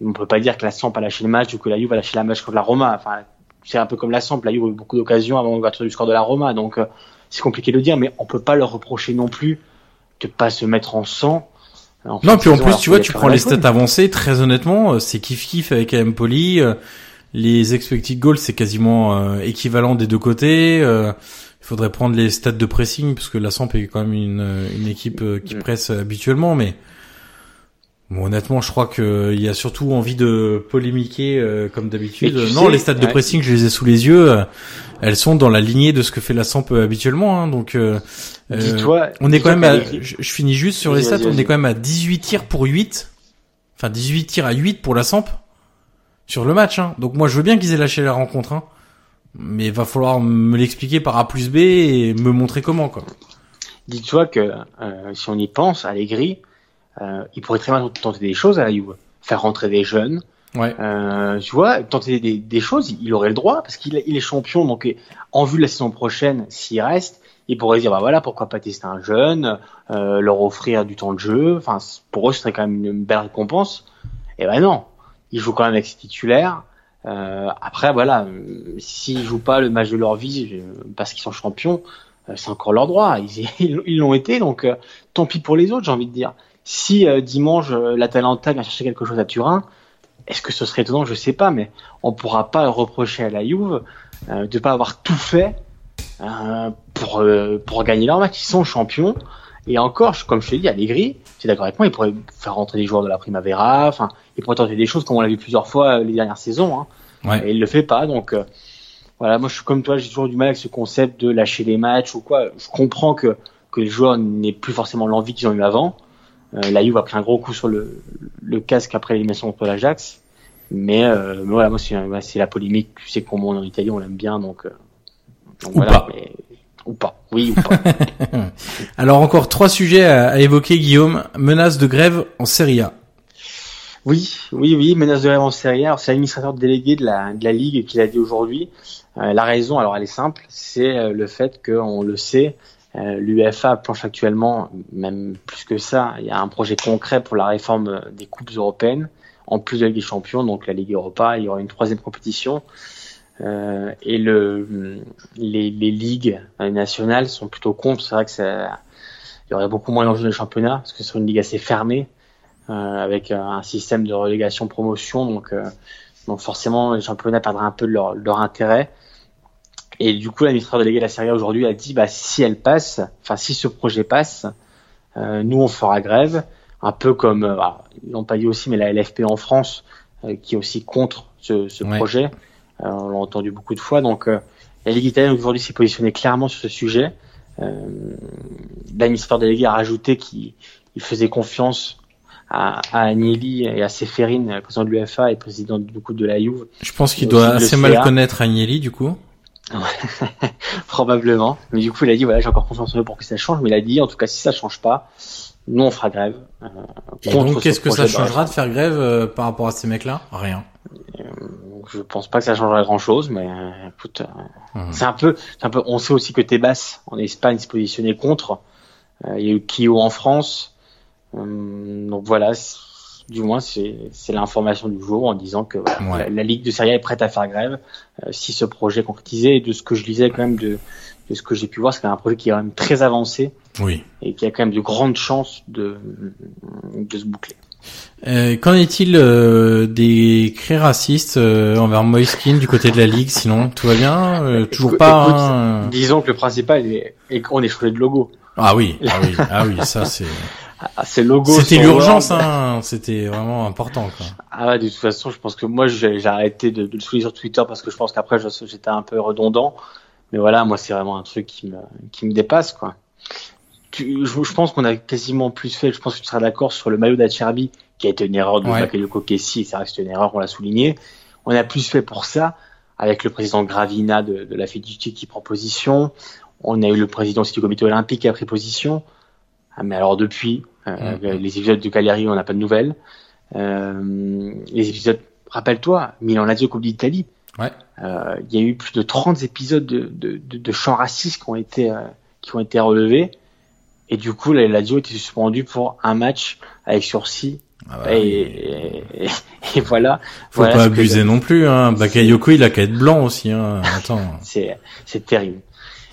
On peut pas dire que la Samp a lâché le match ou que la Juve a lâché le match contre la Roma. Enfin, c'est un peu comme la Samp. La Juve a eu beaucoup d'occasions avant l'ouverture du score de la Roma. Donc, euh, c'est compliqué de dire, mais on peut pas leur reprocher non plus de pas se mettre en sang.
non, puis en plus, tu vois, tu prends les stats avancées, très honnêtement, euh, c'est kiff kiff avec Empoli. Euh, les expected goals, c'est quasiment équivalent des deux côtés. il faudrait prendre les stats de pressing, parce que la Samp est quand même une, une équipe qui mm. presse habituellement, mais honnêtement, je crois qu'il y a surtout envie de polémiquer euh, comme d'habitude. Non, les stats de pressing, je les ai sous les yeux. Euh, elles sont dans la lignée de ce que fait la Samp euh, habituellement. Hein, donc, on est quand même. À, je, finis juste sur les stats. On est quand même à 18 tirs pour 8. Enfin, 18 tirs à 8 pour la Samp sur le match. Hein. Donc moi, je veux bien qu'ils aient lâché la rencontre. Hein, mais il va falloir me l'expliquer par A plus B et me montrer comment. quoi.
Dis-toi que si on y pense, Allegri euh, il pourrait très bien tenter des choses à la Juve, faire rentrer des jeunes.
Ouais.
Euh, tu vois, tenter des, des, choses, il aurait le droit parce qu'il il est champion. Donc, en vue de la saison prochaine, s'il reste, il pourrait dire bah voilà, pourquoi pas tester un jeune, euh, leur offrir du temps de jeu. Enfin, pour eux, ce serait quand même une belle récompense. Et ben non, il joue quand même avec ses titulaires. Euh, après, voilà, s'ils jouent pas le match de leur vie parce qu'ils sont champions, c'est encore leur droit. Ils l'ont été, donc tant pis pour les autres, j'ai envie de dire. Si dimanche l'Atalanta vient chercher quelque chose à Turin, est-ce que ce serait étonnant? Je sais pas, mais on pourra pas reprocher à la Juve euh, de pas avoir tout fait euh, pour euh, pour gagner leur match. Ils sont champions. Et encore, comme je te dis, Allegri, tu es d'accord avec moi, il pourrait faire rentrer des joueurs de la Primavera. Enfin, il pourrait tenter des choses comme on l'a vu plusieurs fois euh, les dernières saisons. Hein,
ouais.
Et il le fait pas. Donc voilà, moi je suis comme toi, j'ai toujours du mal avec ce concept de lâcher les matchs ou quoi. Je comprends que que les joueurs n'aient plus forcément l'envie qu'ils ont eu avant. Euh, la Juve a pris un gros coup sur le, le casque après l'élimination contre l'Ajax. Mais, euh, mais, voilà, moi c'est la polémique. Tu sais comment on en Italie, on l'aime bien, donc, euh, donc
ou
voilà.
Pas.
Mais, ou pas. Oui ou pas.
Alors encore trois sujets à, à, évoquer, Guillaume. Menace de grève en Serie A.
Oui, oui, oui, menace de grève en Serie A. C'est l'administrateur délégué de la, de la Ligue qui l'a dit aujourd'hui. Euh, la raison, alors elle est simple, c'est le fait qu'on le sait, euh, L'UEFA planche actuellement, même plus que ça, il y a un projet concret pour la réforme des coupes européennes, en plus de la Ligue des Champions, donc la Ligue Europa, il y aura une troisième compétition. Euh, et le, les, les, ligues nationales sont plutôt contre. C'est vrai que ça, il y aurait beaucoup moins d'enjeux de championnat, parce que c'est une ligue assez fermée, euh, avec un système de relégation-promotion, donc, euh, donc forcément les championnats perdraient un peu de leur, leur intérêt. Et du coup, l'administrateur délégué de la Serie A aujourd'hui a dit, bah, si elle passe, enfin, si ce projet passe, euh, nous, on fera grève. Un peu comme, euh, bah, ils l'ont pas dit aussi, mais la LFP en France, euh, qui est aussi contre ce, ce
Ouais.
projet. Euh, on l'a entendu beaucoup de fois. Donc, euh, la Ligue italienne aujourd'hui s'est positionnée clairement sur ce sujet. Euh, l'administrateur délégué a rajouté qu'il il faisait confiance à, à Agnelli et à Seferin, président de l'UEFA et président du coup de la Juve,
Je pense qu'il doit assez mal connaître Agnelli, du coup.
Probablement. Mais du coup, il a dit, voilà, j'ai encore confiance en eux pour que ça change. Mais il a dit, en tout cas, si ça change pas, nous, on fera grève. euh,
Et donc,
ce
qu'est-ce que ça changera de faire grève euh, par rapport à ces mecs-là? Rien.
réforme. Je pense pas que ça changera grand chose, mais euh, écoute, euh,
Mhm.
c'est un peu, c'est un peu, on sait aussi que Tebas, en Espagne, se positionnait contre. Euh, il y a eu Kyo en France. Hum, donc voilà, du moins, c'est c'est l'information du jour en disant que voilà,
Ouais.
la, la Ligue de Serie A est prête à faire grève euh, si ce projet est concrétisé. Et de ce que je lisais quand même, de, de ce que j'ai pu voir, c'est un projet qui est quand même très avancé.
Oui.
et qui a quand même de grandes chances de, de se boucler.
Euh, Qu'en est-il euh, des cris racistes euh, envers Moiskin du côté de la Ligue Sinon, tout va bien? Euh, Toujours
Écoute-
pas
écoute,
hein, euh?
Disons que le principal est, est qu'on ait changé de logo.
Ah oui, ah oui, ah oui, ça c'est...
Ah, ces logos
C'était l'urgence, hein. C'était vraiment important, quoi.
Ah ouais, de toute façon, je pense que moi j'ai arrêté de, de le souligner sur Twitter parce que je pense qu'après j'étais un peu redondant. Mais voilà, moi c'est vraiment un truc qui me qui me dépasse quoi. Tu, je, je pense qu'on a quasiment plus fait. Je pense que tu seras d'accord sur le maillot d'Acherbi qui a été une erreur de
Ouais.
Bakayoko Kessi. et C'est vrai que c'était une erreur, on l'a souligné. On a plus fait pour ça avec le président Gravina de, de la Fiducie qui prend position. On a eu le président aussi du comité olympique qui a pris position. Ah, mais alors depuis, euh,
Mhm.
les épisodes de Cagliari, on n'a pas de nouvelles. Euh, les épisodes, rappelle-toi, Milan Lazio Coupe d'Italie.
Ouais.
Euh, Il y a eu plus de 30 épisodes de, de, de, de chants racistes qui ont été euh, qui ont été relevés. Et du coup, la Lazio était suspendu pour un match avec sursis.
Ah bah,
et, et, et- voilà.
Faut
Voilà
pas
que
abuser
je-
non plus, hein. Bakayoko, il a qu'à être blanc aussi, hein. Attends.
C'est c'est terrible.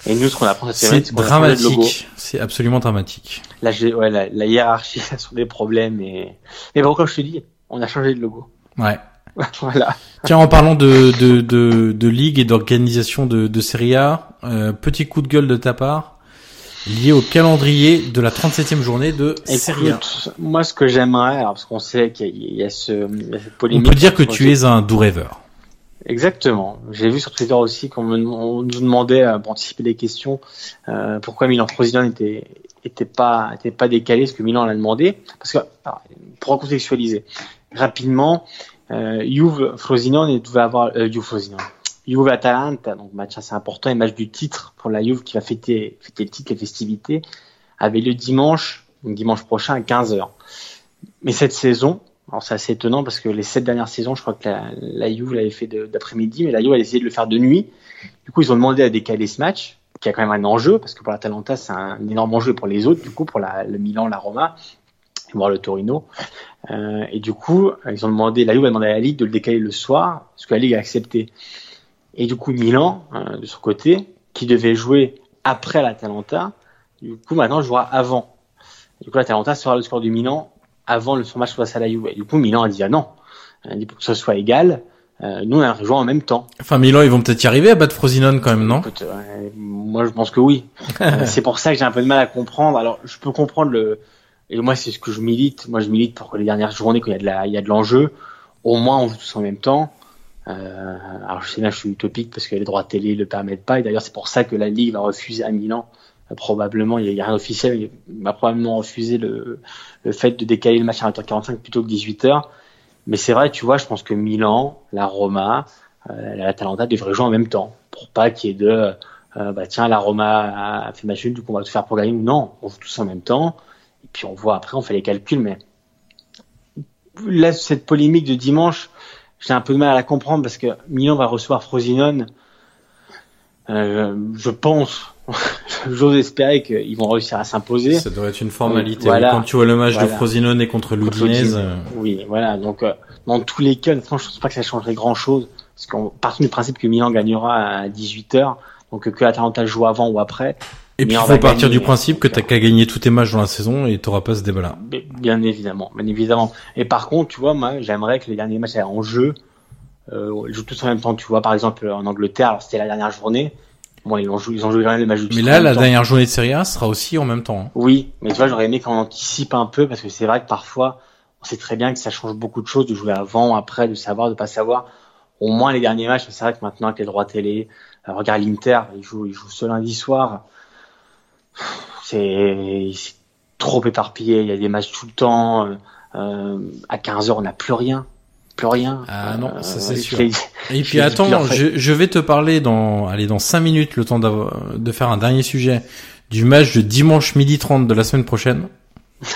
Et nous, ce qu'on apprend cette semaine,
C'est dramatique. C'est absolument dramatique.
La, gé- ouais, la, la hiérarchie, ça sont des problèmes. Et... Mais bon, comme je te dis, on a changé de logo.
Ouais.
voilà.
Tiens, en parlant de, de, de, de ligue et d'organisation de, de Serie A, euh, petit coup de gueule de ta part, lié au calendrier de la 37e journée de Serie A.
Moi, ce que j'aimerais, parce qu'on sait qu'il y, a- ce, il y a cette
On
polémique.
peut dire que tu es un doux rêveur.
Exactement. J'ai vu sur Twitter aussi qu'on on nous demandait euh, pour anticiper des questions euh, pourquoi Milan Frosinone était était pas était pas décalé ce que Milan l'a demandé parce que alors, pour recontextualiser rapidement euh, Juve Frosinone devait avoir euh, Juve Frosinone Juve Atalanta donc match assez important et match du titre pour la Juve qui va fêter le titre les festivités avait lieu dimanche dimanche prochain à 15h. Mais cette saison, alors c'est assez étonnant parce que les sept dernières saisons, je crois que la, la Juve l'avait fait d'après-midi, mais la Juve a essayé de le faire de nuit. Du coup, ils ont demandé à décaler ce match, qui a quand même un enjeu, parce que pour la Talenta, c'est un énorme enjeu pour les autres, du coup, pour le Milan, la Roma, voire le Torino. Euh, et du coup, ils ont demandé, la Juve a demandé à la Ligue de le décaler le soir, ce que la Ligue a accepté. Et du coup, Milan, euh, de son côté, qui devait jouer après la Talenta, du coup, maintenant, jouera avant. Du coup, la Talenta sera le score du Milan avant le son match face à la Juve. Et du coup, Milan a dit ah non, a dit pour que ce soit égal, euh, nous on a rejoint en même temps.
Enfin, Milan, ils vont peut-être y arriver à battre Frosinone quand même, non?
Écoute, euh, Moi, je pense que oui. Euh, c'est pour ça que j'ai un peu de mal à comprendre. Alors, je peux comprendre le. Et moi, c'est ce que je milite. Moi, je milite pour que les dernières journées, quand il y a de la, il y a de l'enjeu, au moins on joue tous en même temps. Euh, alors, je sais bien, je suis utopique parce que les droits télé le permettent pas. Et d'ailleurs, c'est pour ça que la Ligue va refuser à Milan. Euh, probablement, il y a rien d'officiel. Il va probablement refuser le, le fait de décaler le match à 20h45 plutôt que 18h. Mais c'est vrai, tu vois, je pense que Milan, la Roma, euh, la Talenta devraient jouer en même temps pour pas qu'il y ait de euh, bah tiens la Roma a fait match nul, du coup on va tout faire pour gagner non, on joue tous en même temps et puis on voit après, on fait les calculs. Mais là, cette polémique de dimanche, j'ai un peu de mal à la comprendre parce que Milan va recevoir Frosinone. Euh, je pense, j'ose espérer qu'ils vont réussir à s'imposer.
Ça devrait être une formalité.
Voilà.
Quand tu vois le match de. Frosinone et contre l'Udinese, euh,
Oui, voilà. Donc, euh, dans tous les cas, je pense pas que ça changerait grand chose. Parce qu'on part du principe que Milan gagnera à 18h. Donc, que Atalanta joue avant ou après.
Et puis il faut partir
gagner,
du principe que t'as qu'à gagner tous tes matchs dans la saison et t'auras pas ce débat-là.
Bien- évidemment, bien évidemment. Et par contre, tu vois, moi, j'aimerais que les derniers matchs aient en jeu, euh, ils jouent tous en même temps. Tu vois, par exemple, en Angleterre, alors c'était la dernière journée. Bon, ils ont joué, ils ont joué quand même les matchs.
Mais
tous en
là, la
temps.
dernière journée de Serie A sera aussi en même temps. hein.
Oui, mais tu vois, j'aurais aimé qu'on anticipe un peu parce que c'est vrai que parfois, on sait très bien que ça change beaucoup de choses de jouer avant, après, de savoir, de pas savoir. Au moins les derniers matchs, mais c'est vrai que maintenant avec les droits télé, euh, regarde l'Inter, il joue, il joue ce lundi soir. C'est c'est trop éparpillé, il y a des matchs tout le temps. euh, euh, à 15 heures, on n'a plus rien, plus rien.
Ah non, ça, c'est
je
sûr. Et puis attends, je, je vais te parler dans, allez, dans 5 minutes, le temps de faire un dernier sujet du match de dimanche midi 30 de la semaine prochaine.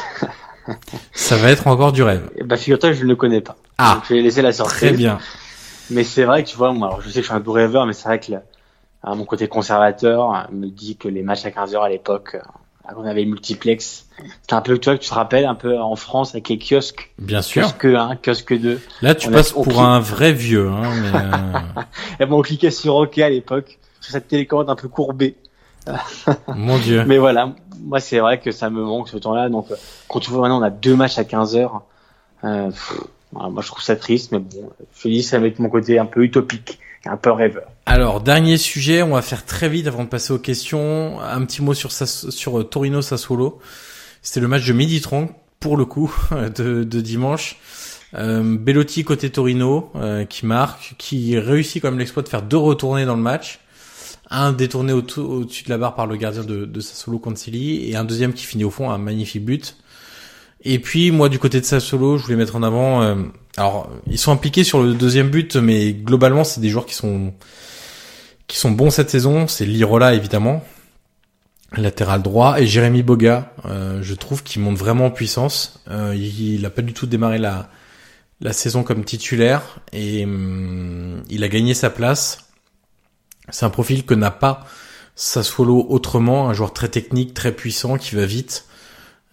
Ça va être encore du rêve.
Bah, figure-toi, que je ne le connais pas.
Ah.
Donc, je vais laisser la sortie.
Très bien.
Mais c'est vrai que tu vois, moi, alors je sais que je suis un doux rêveur, mais c'est vrai que le- à mon côté conservateur euh, me dit que les matchs à 15h à l'époque, euh, quand on avait le multiplex, c'était un peu, tu vois, que tu te rappelles, un peu en France avec les kiosques,
Bien sûr.
kiosque 1, kiosque 2.
Là, tu
On
passes pour un vrai vieux, hein, mais, euh,
Et bon, on cliquait sur OK à l'époque, sur cette télécommande un peu courbée.
mon dieu.
Mais voilà, moi, c'est vrai que ça me manque ce temps-là. Donc, euh, quand tu vois maintenant, on a deux matchs à 15h, euh, pff, voilà, moi, je trouve ça triste, mais bon, je te dis, ça va être mon côté un peu utopique, un peu rêveur.
Alors, dernier sujet, on va faire très vite avant de passer aux questions. Un petit mot sur, sur euh, Torino Sassuolo. C'était le match de midi 30, pour le coup, de, de dimanche. Euh, Bellotti côté Torino, euh, qui marque, qui réussit quand même l'exploit de faire deux retournées dans le match. Un détourné au- au-dessus de la barre par le gardien de, de Sassuolo Concili et un deuxième qui finit au fond, un magnifique but. Et puis moi du côté de Sassuolo, je voulais mettre en avant. euh, alors ils sont impliqués sur le deuxième but, mais globalement c'est des joueurs qui sont qui sont bons cette saison. C'est Lirola évidemment, latéral droit, et Jérémy Boga. euh, je trouve qu'il monte vraiment en puissance. Euh, il, il a pas du tout démarré la la saison comme titulaire et hum, il a gagné sa place. C'est un profil que n'a pas Sassuolo autrement, un joueur très technique, très puissant, qui va vite.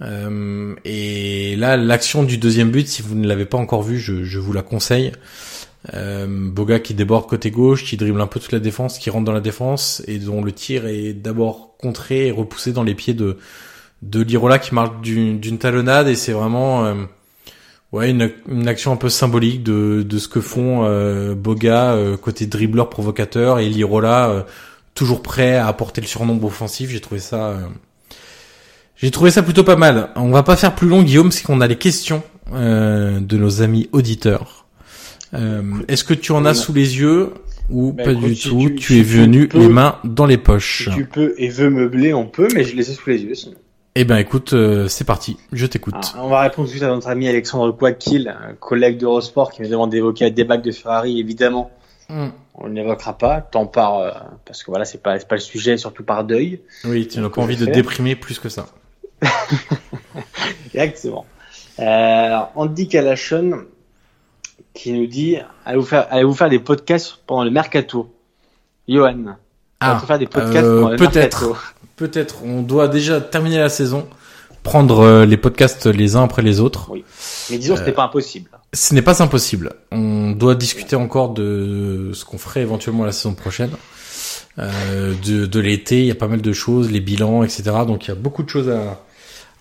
Euh, et là, l'action du deuxième but, si vous ne l'avez pas encore vu, je, je vous la conseille. Euh, Boga qui déborde côté gauche, qui dribble un peu toute la défense, qui rentre dans la défense et dont le tir est d'abord contré et repoussé dans les pieds de de Lirola qui marque d'une talonnade et c'est vraiment euh, ouais une, une action un peu symbolique de de ce que font euh, Boga euh, côté dribbleur provocateur et Lirola toujours prêt à apporter le surnombre offensif. J'ai trouvé ça j'ai trouvé ça plutôt pas mal. On va pas faire plus long, Guillaume, parce qu'on a les questions euh, de nos amis auditeurs. Euh, Est-ce que tu en as sous les yeux ou
Bah,
pas
écoute,
du
si
tout
tu-
Tu
si
es venu
peux-
les mains dans les poches.
Si tu peux et veux meubler, on peut, mais je les ai sous les yeux. sinon.
Eh ben écoute, euh, c'est parti. Je t'écoute.
Alors, on va répondre tout de suite à notre ami Alexandre Quadkill, un collègue d'Eurosport qui me demande d'évoquer la débâcle de Ferrari. Évidemment,
Hmm.
on ne l'évoquera pas, tant par euh, parce que voilà, c'est pas c'est pas le sujet, surtout par deuil.
Oui, tu n'as pas envie de déprimer plus que ça.
Exactement. Euh, Andy Kalachon qui nous dit allez vous faire, allez vous faire des podcasts pendant le mercato? Johan,
Ah,
allez vous faire des podcasts
euh,
pendant le
peut-être.
mercato.
Peut-être. On doit déjà terminer la saison, prendre euh, les podcasts les uns après les autres.
Oui. Mais disons que
Euh,
c'était pas impossible.
Ce n'est pas impossible. On doit discuter encore de ce qu'on ferait éventuellement la saison prochaine. Euh, de de l'été, il y a pas mal de choses, les bilans, etc. Donc il y a beaucoup de choses à,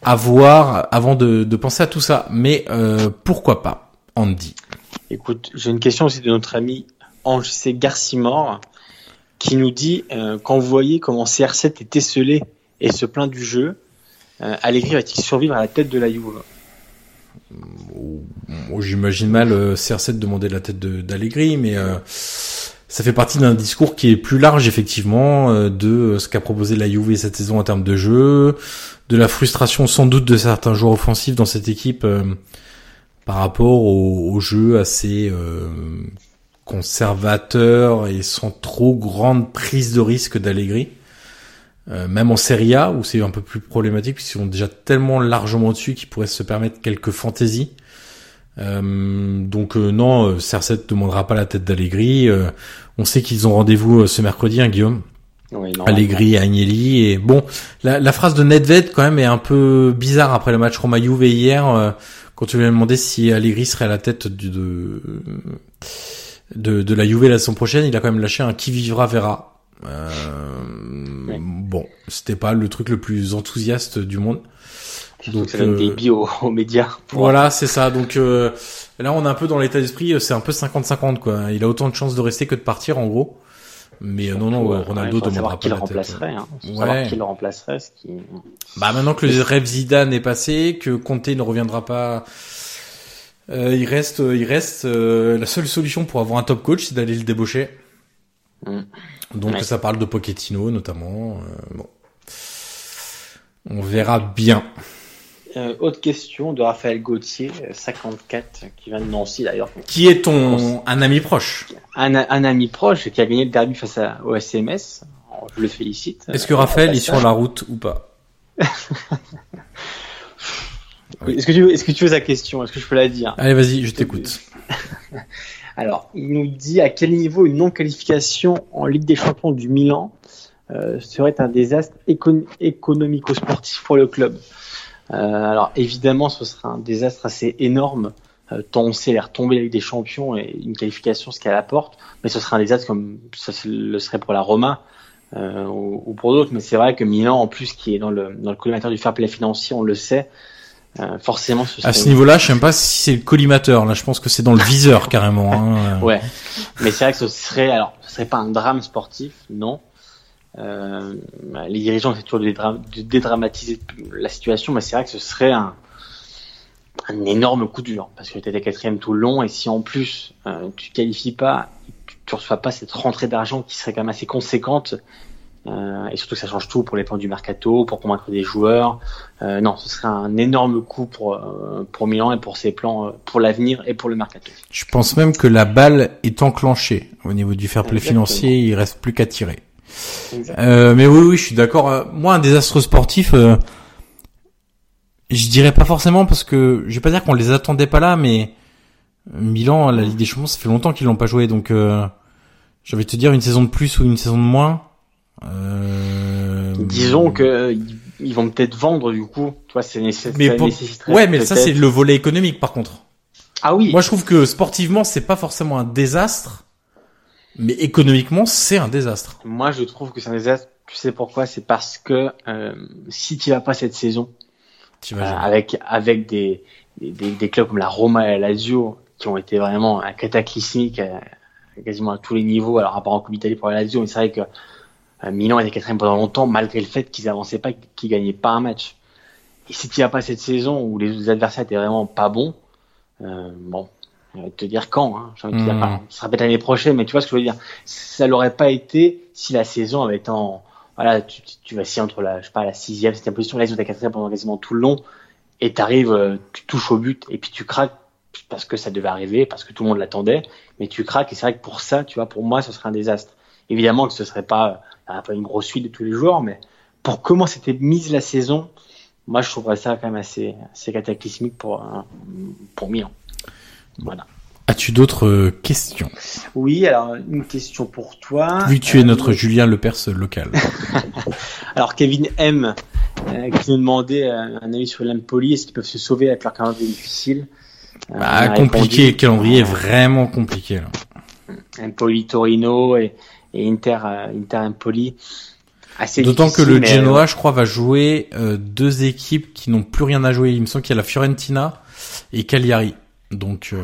à voir avant de, de penser à tout ça. Mais euh, pourquoi pas, Andy?
Écoute, j'ai une question aussi de notre ami Ange C. Garcimore qui nous dit euh, quand vous voyez comment CR7 est esselé et se plaint du jeu, euh, Allegri va-t-il survivre à la tête de la Juve?
J'imagine mal euh, CR7 demander la tête d'Allegri, mais ça fait partie d'un discours qui est plus large effectivement euh, de euh, ce qu'a proposé la Juve cette saison en termes de jeu, de la frustration sans doute de certains joueurs offensifs dans cette équipe euh, par rapport au, jeu assez conservateur et sans trop grande prise de risque d'Allegri. Même en Serie A où c'est un peu plus problématique puisqu'ils sont déjà tellement largement dessus qu'ils pourraient se permettre quelques fantaisies. Euh, donc euh, non, euh, CR7 demandera pas la tête d'Allegri. Euh, on sait qu'ils ont rendez-vous euh, ce mercredi, hein, Guillaume.
Oui, non,
Allegri et Agnelli. Et bon, la, la phrase de Nedved quand même est un peu bizarre après le match Roma Juve hier, euh, quand tu lui as demandé si Allegri serait à la tête du, de, de de la Juve la saison prochaine. Il a quand même lâché un qui vivra verra. Euh, Bon, c'était pas le truc le plus enthousiaste du monde. Donc,
ça donne
euh,
des billes aux, aux médias. pour-
Voilà, c'est ça. Donc euh, là, on est un peu dans l'état d'esprit. euh, C'est un peu 50-50 quoi. Il a autant de chances de rester que de partir en gros. Mais euh, non, non,
Ouais,
euh,
ouais,
Ronaldo demandera
savoir
pas
qui le
tête.
remplacerait. Hein. Faut
Ouais.
savoir qui le remplacerait. Ce qui...
Bah maintenant que le rêve Zidane est passé, que Conte ne reviendra pas, euh, il reste, il reste euh, la seule solution pour avoir un top coach, c'est d'aller le débaucher.
Mm.
Donc
Ouais.
ça parle de Pochettino notamment. euh, bon, on verra bien.
Euh, autre question de Raphaël Gauthier, euh, 54, qui vient de Nancy d'ailleurs.
Qui est ton un ami proche?
Un, un ami proche qui a gagné le derby face à, au SMS. Je le félicite.
Est-ce que
Euh,
Raphaël est sur la route ou pas? Oui.
Est-ce que tu veux, est-ce que tu veux sa question? Est-ce que je peux la dire?
Allez, vas-y, je t'écoute.
Alors, il nous dit à quel niveau une non-qualification en Ligue des Champions du Milan euh, serait un désastre écon- économico-sportif pour le club? Euh, alors, évidemment, ce serait un désastre assez énorme, euh, tant on sait les la Ligue des Champions et une qualification, ce qu'elle apporte, mais ce serait un désastre comme ça le serait pour la Roma euh, ou, ou pour d'autres. Mais c'est vrai que Milan, en plus, qui est dans le, dans le collimateur du fair play financier, on le sait, euh, forcément, ce serait
À ce niveau-là, je sais pas si c'est le collimateur. Là, je pense que c'est dans le viseur carrément. Hein.
Ouais, mais c'est vrai que ce serait, alors, ce serait pas un drame sportif, non. Euh, les dirigeants essaient toujours de, dédra- de dédramatiser la situation, mais c'est vrai que ce serait un, un énorme coup dur parce que tu étais quatrième tout le long et si en plus euh, tu qualifies pas, tu, tu reçois pas cette rentrée d'argent qui serait quand même assez conséquente euh, et surtout que ça change tout pour les plans du mercato, pour convaincre des joueurs. Euh, non, ce serait un énorme coup pour euh, pour Milan et pour ses plans pour l'avenir et pour le mercato.
Je pense même que la balle est enclenchée au niveau du fair play
Exactement.
financier. Il reste plus qu'à tirer. Euh, mais oui, oui, je suis d'accord. Euh, Moi, un désastre sportif, euh, je dirais pas forcément parce que je vais pas dire qu'on les attendait pas là, mais Milan, la Ligue des Champions, ça fait longtemps qu'ils l'ont pas joué, donc euh, envie de te dire une saison de plus ou une saison de moins. Euh,
Disons que ils- vont peut-être vendre du coup. Toi, c'est nécessaire.
Mais pour- Ouais, mais ça c'est le volet économique par contre.
Ah oui.
Moi, je trouve que sportivement, c'est pas forcément un désastre, mais économiquement, c'est un désastre.
Moi, je trouve que c'est un désastre. Tu sais pourquoi? C'est parce que euh, si tu vas pas cette saison euh, avec avec des, des, des- clubs comme la Roma et la Lazio qui ont été vraiment un cataclysmique à, quasiment à tous les niveaux. Alors, à part en Coupe d'Italie pour la Lazio, mais c'est vrai que euh, Milan était quatrième pendant longtemps malgré le fait qu'ils avançaient pas, qu'ils gagnaient pas un match. Et si tu vas pas cette saison où les adversaires étaient vraiment pas bons, euh, je vais te dire quand. Hein, j'ai envie de te dire,
Hmm.
enfin, ce sera peut-être l'année prochaine, mais tu vois ce que je veux dire. Ça l'aurait pas été si la saison avait été en voilà, tu, tu, tu vacilles entre la, je sais pas, la sixième, septième position, là ils ont ta quatrième pendant quasiment tout le long, et t'arrives, euh, tu touches au but, et puis tu craques parce que ça devait arriver, parce que tout le monde l'attendait, mais tu craques, et c'est vrai que pour ça, tu vois, pour moi, ce serait un désastre. Évidemment que ce serait pas, euh, pas une grosse suite de tous les jours, mais pour comment c'était mise la saison, moi, je trouverais ça quand même assez, assez cataclysmique pour, euh, pour Milan. Voilà.
As-tu d'autres euh, questions?
Oui, alors une question pour toi.
Vu que tu es notre Julien Lepers local.
alors Kevin M euh, qui nous demandait euh, un avis sur l'Empoli, est-ce qu'ils peuvent se sauver avec leur calendrier difficile?
Euh, bah, compliqué, répondu, le calendrier est vraiment compliqué là.
Empoli Torino et, et Inter Inter Empoli.
D'autant que le Genoa, je crois, va jouer euh, deux équipes qui n'ont plus rien à jouer. Il me semble qu'il y a la Fiorentina et Cagliari. Donc. Euh...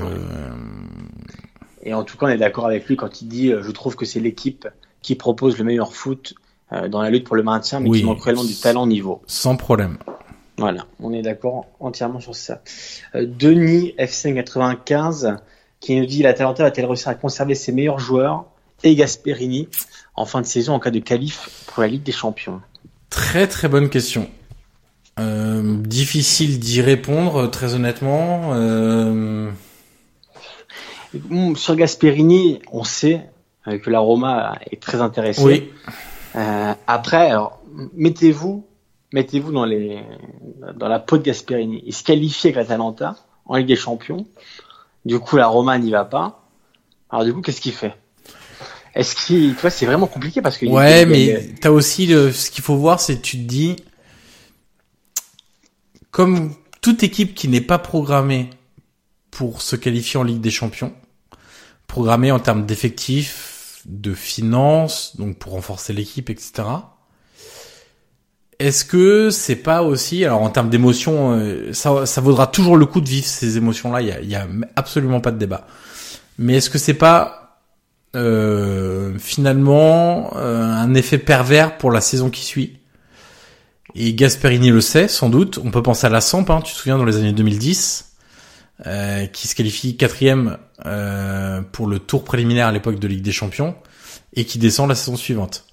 Et en tout cas, on est d'accord avec lui quand il dit, euh, je trouve que c'est l'équipe qui propose le meilleur foot euh, dans la lutte pour le maintien, mais
Oui.
qui manque réellement du talent niveau.
Sans problème.
Voilà, on est d'accord entièrement sur ça. Denis FC95 qui nous dit la Talenta va-t-elle réussir à conserver ses meilleurs joueurs et Gasperini en fin de saison en cas de qualif pour la Ligue des Champions?
Très très bonne question. Euh, difficile d'y répondre, très honnêtement. Euh,
Hum, Sur Gasperini, on sait euh, que la Roma est très intéressée.
oui.
Euh, après, mettez-vous, mettez-vous dans les, dans la peau de Gasperini. Il se qualifie avec la Talenta en Ligue des Champions. Du coup, la Roma n'y va pas. Alors du coup, qu'est-ce qu'il fait? Est-ce qu'il, tu vois, c'est vraiment compliqué parce que
Ouais, mais t'as aussi le, ce qu'il faut voir, c'est que tu te dis, comme toute équipe qui n'est pas programmée pour se qualifier en Ligue des Champions, programmée en termes d'effectifs, de finances, donc pour renforcer l'équipe, etc. Est-ce que c'est pas aussi, alors en termes d'émotions, euh, ça, vaudra toujours le coup de vivre ces émotions-là. Il y a, il y a absolument pas de débat. Mais est-ce que c'est pas euh, finalement euh, un effet pervers pour la saison qui suit? Et Gasperini le sait sans doute. On peut penser à la Samp, hein, tu te souviens dans les années 2010, euh, qui se qualifie quatrième euh, pour le tour préliminaire à l'époque de Ligue des Champions et qui descend la saison suivante.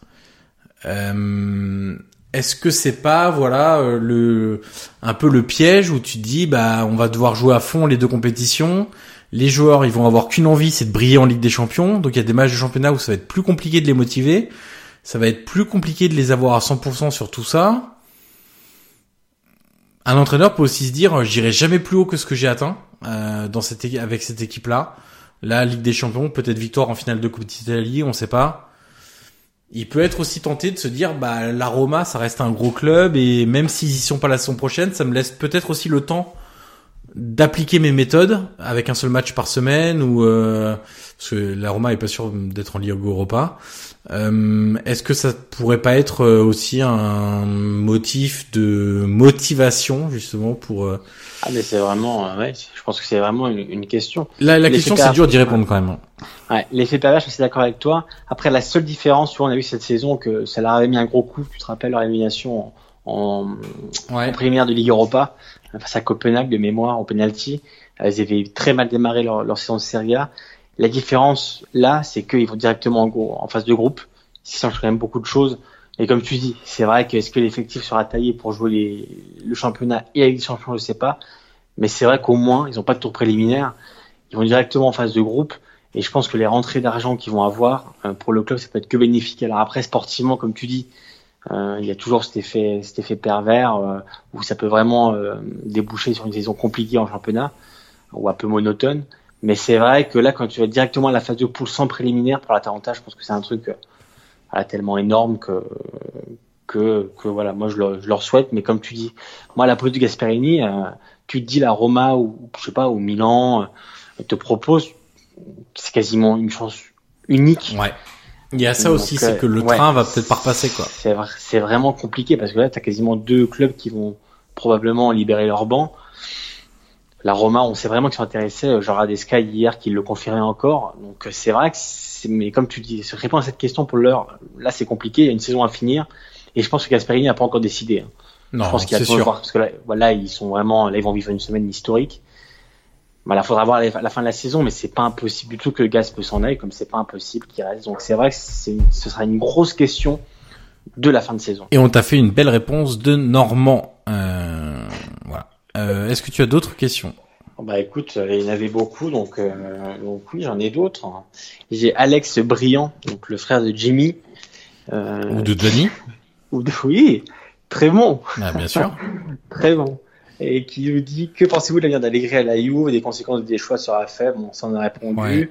Euh, est-ce que c'est pas voilà euh, le un peu le piège où tu te dis bah on va devoir jouer à fond les deux compétitions les joueurs ils vont avoir qu'une envie c'est de briller en Ligue des Champions donc il y a des matchs de championnat où ça va être plus compliqué de les motiver ça va être plus compliqué de les avoir à 100% sur tout ça un entraîneur peut aussi se dire euh, j'irai jamais plus haut que ce que j'ai atteint euh, dans cette avec cette équipe là la Ligue des Champions peut-être victoire en finale de Coupe d'Italie on sait pas. Il peut être aussi tenté de se dire bah la Roma ça reste un gros club et même s'ils y sont pas la saison prochaine ça me laisse peut-être aussi le temps d'appliquer mes méthodes avec un seul match par semaine ou euh, parce que la Roma est pas sûre d'être en Ligue Europa euh, est-ce que ça pourrait pas être euh, aussi un motif de motivation justement pour euh,
Ah mais c'est vraiment, euh, ouais, je pense que c'est vraiment une, une question.
la, question c'est dur d'y répondre quand même
Ouais, l'effet pervers, je suis d'accord avec toi. Après, la seule différence, on a vu cette saison que ça leur avait mis un gros coup. Tu te rappelles leur élimination en, en,
ouais
en préliminaire de Ligue Europa face à Copenhague de mémoire au penalty. Elles avaient très mal démarré leur, leur saison de Serie A. La différence là, c'est qu'ils vont directement en, gros, en phase de groupe. Ce qui change quand même beaucoup de choses. Et comme tu dis, c'est vrai que est-ce que l'effectif sera taillé pour jouer les, le championnat et la Ligue des Champions, je sais pas. Mais c'est vrai qu'au moins, ils n'ont pas de tour préliminaire. Ils vont directement en phase de groupe. Et je pense que les rentrées d'argent qu'ils vont avoir euh, pour le club, ça peut être que bénéfique. Alors après, sportivement, comme tu dis, euh, il y a toujours cet effet, cet effet pervers euh, où ça peut vraiment déboucher sur une saison compliquée en championnat ou un peu monotone. Mais c'est vrai que là, quand tu vas directement à la phase de poule sans préliminaire pour l'Atalanta, je pense que c'est un truc euh, tellement énorme que que, que voilà, moi je, le- je leur souhaite. Mais comme tu dis, moi à la pose de Gasperini, euh, tu te dis la Roma ou je sais pas ou Milan euh, te propose, c'est quasiment une chance unique.
ouais il y a ça
Donc,
aussi
euh,
c'est que le
ouais.
train va peut-être pas repasser quoi
c'est vraiment compliqué parce que là, tu as quasiment deux clubs qui vont probablement libérer leur banc. La Roma, on sait vraiment qu'ils sont intéressés. Genre à des Sky hier qui le confirmaient encore. Donc euh, c'est vrai que c'est, mais comme tu dis, se répondre à cette question pour l'heure, là c'est compliqué. Il y a une saison à finir. Et je pense que Gasperini n'a pas encore décidé. hein.
non
je pense qu'il y a
sûr
voir parce que là, voilà, ils sont vraiment, là ils vont vivre une semaine historique. Voilà, faudra voir la fin de la saison, mais c'est pas impossible du tout que Gas peut s'en aille, comme c'est pas impossible qu'il reste. Donc c'est vrai que c'est, une- ce sera une grosse question de la fin de saison.
Et on t'a fait une belle réponse de Normand. Euh. Euh, Est-ce que tu as d'autres questions?
Bah écoute, euh, il y en avait beaucoup, donc, euh, donc oui, j'en ai d'autres. J'ai Alex Briand, donc le frère de Jimmy. Euh,
Ou de
ou de- oui, très bon,
Ah, bien sûr.
très bon, et qui nous dit que pensez-vous de l'avenir d'Allegri à la Juve, des conséquences des choix sera fait. Bon, ça on a répondu.
Ouais.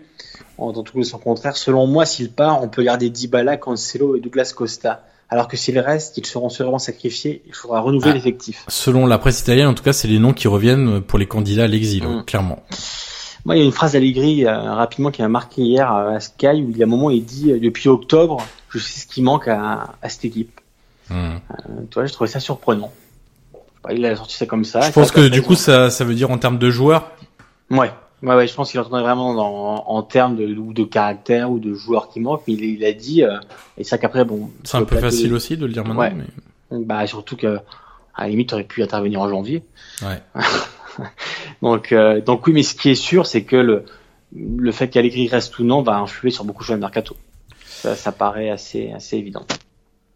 En dans tout le son contraire, selon moi, s'il part, on peut garder Dybala, Cancelo et Douglas Costa. Alors que s'il reste, ils seront sûrement sacrifiés. Il faudra renouveler
Ah.
l'effectif.
Selon la presse italienne, en tout cas, c'est les noms qui reviennent pour les candidats à l'exil,
Mm.
clairement.
Moi, il y a une phrase d'Allegri euh, rapidement qui m'a marqué hier euh, à Sky où il y a un moment il dit euh, depuis octobre, je sais ce qui manque à, à cette équipe.
Mm.
Euh, tu vois, j'ai trouvé ça surprenant. Il a sorti ça comme ça.
Je pense que du coup, ça, ça veut dire en termes de joueurs.
ouais, ouais, ouais, je pense qu'il entendait vraiment dans, en termes de, de caractère ou de joueurs qui manquent, mais il, il a dit euh, et ça qu'après bon.
C'est un peu facile
de-
aussi de le dire maintenant.
Ouais.
mais-
Bah surtout que à la limite, aurait pu intervenir en janvier.
Ouais.
Donc, euh, donc oui, mais ce qui est sûr, c'est que le, le fait qu'Allegri reste ou non va influer sur beaucoup de choses de mercato. Ça, ça paraît assez, assez évident.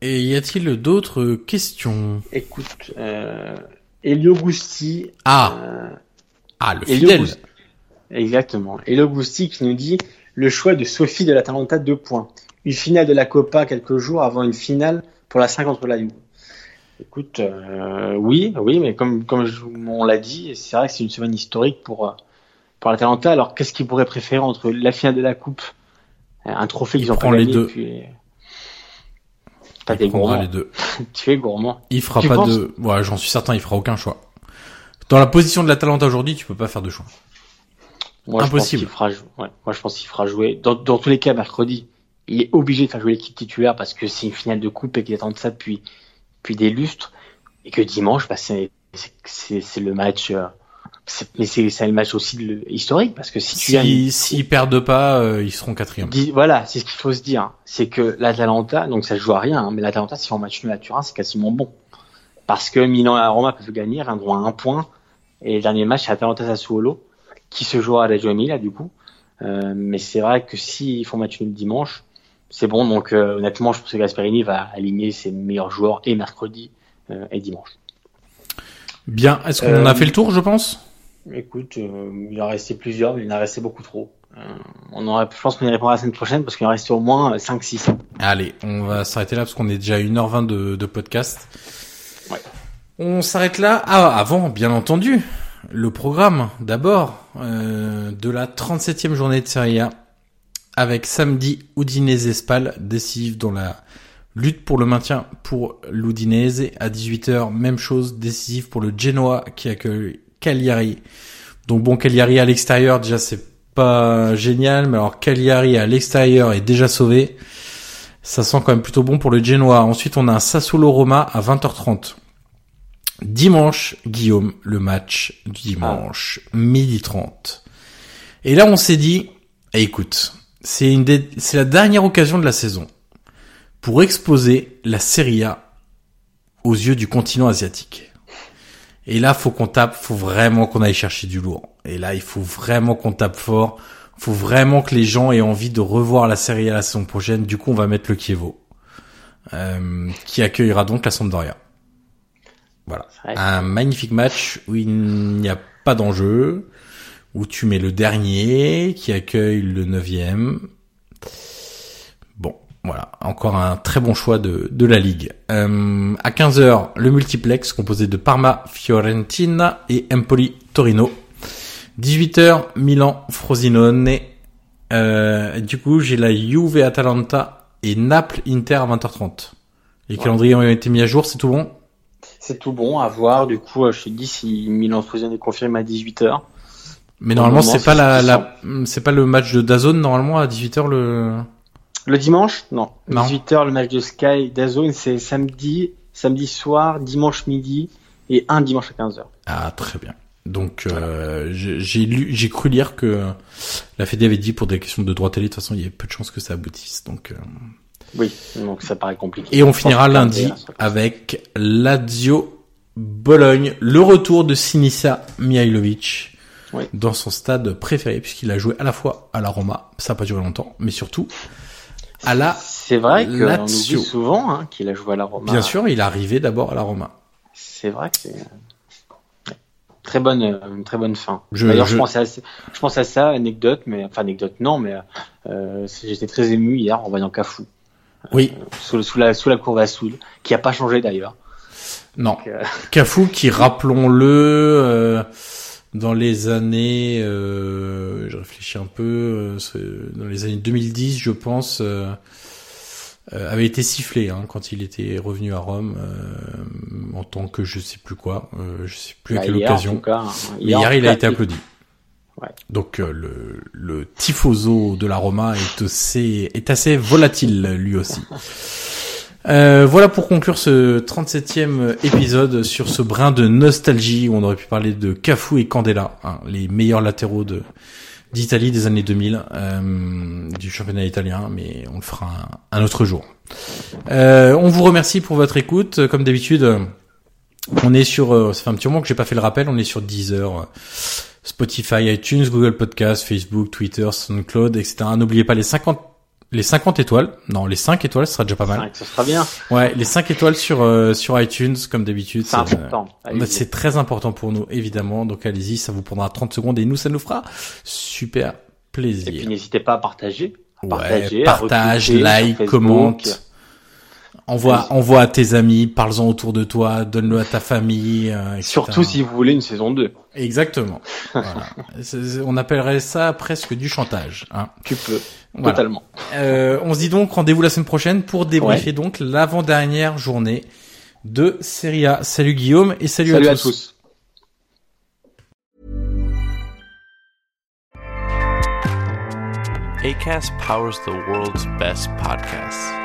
Et y a-t-il d'autres questions?
Écoute, euh, Elio Gusti,
Ah,
euh,
ah, le fidèle.
Gusti- exactement. Elio Gusti qui nous dit le choix de Sophie de la Talenta 2 points. Une finale de la Copa quelques jours avant une finale pour la 5 contre la Juve. Écoute, euh, oui, oui, mais comme, comme je- on l'a dit, c'est vrai que c'est une semaine historique pour, euh, pour la Talenta. Alors, qu'est-ce qu'ils pourraient préférer entre la finale de la Coupe, euh, un trophée qu'ils
Il
ont pas
prend les
gagné,
deux.
puis... Des gourmands.
les deux.
Tu es gourmand.
Il fera
Tu
pas de. Ouais, j'en suis certain, il fera aucun choix. Dans la position de la Talenta aujourd'hui, tu peux pas faire de choix.
Moi,
Impossible.
Je pense qu'il fera, ouais, moi, je pense qu'il fera jouer. Dans, dans tous les cas, mercredi, il est obligé de faire jouer l'équipe titulaire parce que c'est une finale de coupe et qu'il attend de ça depuis, depuis des lustres. Et que dimanche, bah, c'est, c'est, c'est, c'est le match, euh, mais c'est, c'est le match aussi de- historique parce que si tu gagnes,
Si, s'ils perdent pas, euh, ils seront quatrième.
voilà, c'est ce qu'il faut se dire. C'est que l'Atalanta, donc ça joue à rien, hein, mais l'Atalanta, si on match nul à Turin, c'est quasiment bon. Parce que Milan et Roma peuvent gagner, rendront à un point. Et le dernier match, c'est Atalanta Sassuolo, qui se jouera à la Reggio Emilia, du coup. Euh, mais c'est vrai que s'ils font match nul dimanche, c'est bon. Donc, euh, honnêtement, je pense que Gasperini va aligner ses meilleurs joueurs et mercredi euh, et dimanche.
Bien. Est-ce qu'on a fait le tour, je pense?
Écoute, il en resté plusieurs, mais il en resté beaucoup trop. Euh, on aurait, je pense qu'on y répondra la semaine prochaine parce qu'il en reste au moins 5-6.
Allez, on va s'arrêter là parce qu'on est déjà à 1h20 de, de podcast.
Ouais.
On s'arrête là. Ah, avant, bien entendu, le programme d'abord euh, de la 37e journée de Serie A avec samedi Udinese Spal décisif dans la lutte pour le maintien pour l'Udinese à 18h même chose décisif pour le Genoa qui accueille Cagliari. Donc bon Cagliari à l'extérieur déjà c'est pas génial mais alors Cagliari à l'extérieur est déjà sauvé. Ça sent quand même plutôt bon pour le Genoa. Ensuite, on a un Sassuolo Roma à 20h30. Dimanche, Guillaume, le match du dimanche, midi 30. Et là, on s'est dit, eh, écoute, c'est la dernière occasion de la saison pour exposer la Serie A aux yeux du continent asiatique. Et là, faut qu'on tape, faut vraiment qu'on aille chercher du lourd. Et là, il faut vraiment qu'on tape fort. Faut vraiment que les gens aient envie de revoir la Serie A la saison prochaine. Du coup, on va mettre le Chievo, euh, qui accueillera donc la Sampdoria. Voilà. Un magnifique match où il n'y a pas d'enjeu, où tu mets le dernier qui accueille le neuvième. Bon, voilà, encore un très bon choix de, de la Ligue. Euh, à 15h, le multiplex composé de Parma, Fiorentina et Empoli, Torino. 18h, Milan, Frosinone. Euh, du coup, j'ai la Juve, Atalanta et Naples, Inter à 20h30. Les calendriers ont été mis à jour, c'est tout bon?
C'est tout bon à voir. Du coup, euh, je te dis si Milan Fusion est confirmé à 18h.
Mais normalement, c'est pas
c'est
la,
suffisant.
la c'est pas le match de Dazone normalement à 18h le
Le dimanche? Non.
Non.
18h, le match de Sky Dazone, c'est samedi, samedi soir, dimanche midi et un dimanche à 15h.
Ah, très bien. Donc euh, j'ai j'ai lu j'ai cru lire que la Fédé avait dit pour des questions de droit télé de toute façon, il y avait peu de chances que ça aboutisse. Donc euh,
Oui, donc ça paraît compliqué.
et on finira lundi avec Lazio Bologne, le retour de Sinisa Mihailovic
Oui.
dans son stade préféré puisqu'il a joué à la fois à la Roma, ça n'a pas duré longtemps, mais surtout à la
C'est vrai qu'on oublie souvent hein, qu'il a joué à la Roma.
bien sûr, il est arrivé d'abord à la Roma.
C'est vrai que c'est très bonne, une très bonne fin.
Je-
D'ailleurs,
je-
je... pense à, je à ça, anecdote, mais enfin anecdote non, mais euh, j'étais très ému hier en voyant Cafou
Oui,
sous, sous la sous la courbe à Soul, qui a pas changé d'ailleurs.
Non.
Euh,
Cafu qui, rappelons-le, euh, dans les années, euh, je réfléchis un peu, euh, dans les années 2010, je pense, euh, euh, avait été sifflé hein, quand il était revenu à Rome euh, en tant que je sais plus quoi, euh, je sais plus à
bah,
quelle occasion.
cas, hein.
Mais hier, il a été applaudi.
Ouais.
Donc euh, le, le tifoso de la Roma est assez, est assez volatile lui aussi. Euh, voilà pour conclure ce 37e épisode sur ce brin de nostalgie où on aurait pu parler de Cafu et Candela, hein, les meilleurs latéraux de d'Italie des années 2000 euh, du championnat italien, mais on le fera un, autre jour. Euh, on vous remercie pour votre écoute. Comme d'habitude, on est sur, euh, ça fait un petit moment que j'ai pas fait le rappel, on est sur Deezer, euh, Spotify, iTunes, Google Podcast, Facebook, Twitter, SoundCloud, etc. N'oubliez pas les 50, les 50 étoiles. Non, les 5 étoiles, ce sera déjà pas mal.
cinq, ce sera bien.
Ouais, les 5 étoiles sur, euh, sur iTunes, comme d'habitude.
C'est important.
euh,
Allez-y.
c'est très important pour nous, évidemment. Donc allez-y, ça vous prendra 30 secondes et nous, ça nous fera super
Et
plaisir.
puis n'hésitez pas à partager. À
Ouais,
partager,
partage, like,
Facebook.
commente. Envoie, envoie à tes amis, parle-en autour de toi, donne-le à ta famille. euh, etc.
Surtout si vous voulez une saison 2.
Exactement. Voilà. On appellerait ça presque du chantage. Hein.
Tu peux.
Voilà.
Totalement.
Euh, on se dit donc rendez-vous la semaine prochaine pour débriefer donc l'avant-dernière journée de Serie A. Salut Guillaume et salut,
Salut
à
à
tous.
tous.
ACAST powers the world's best podcasts.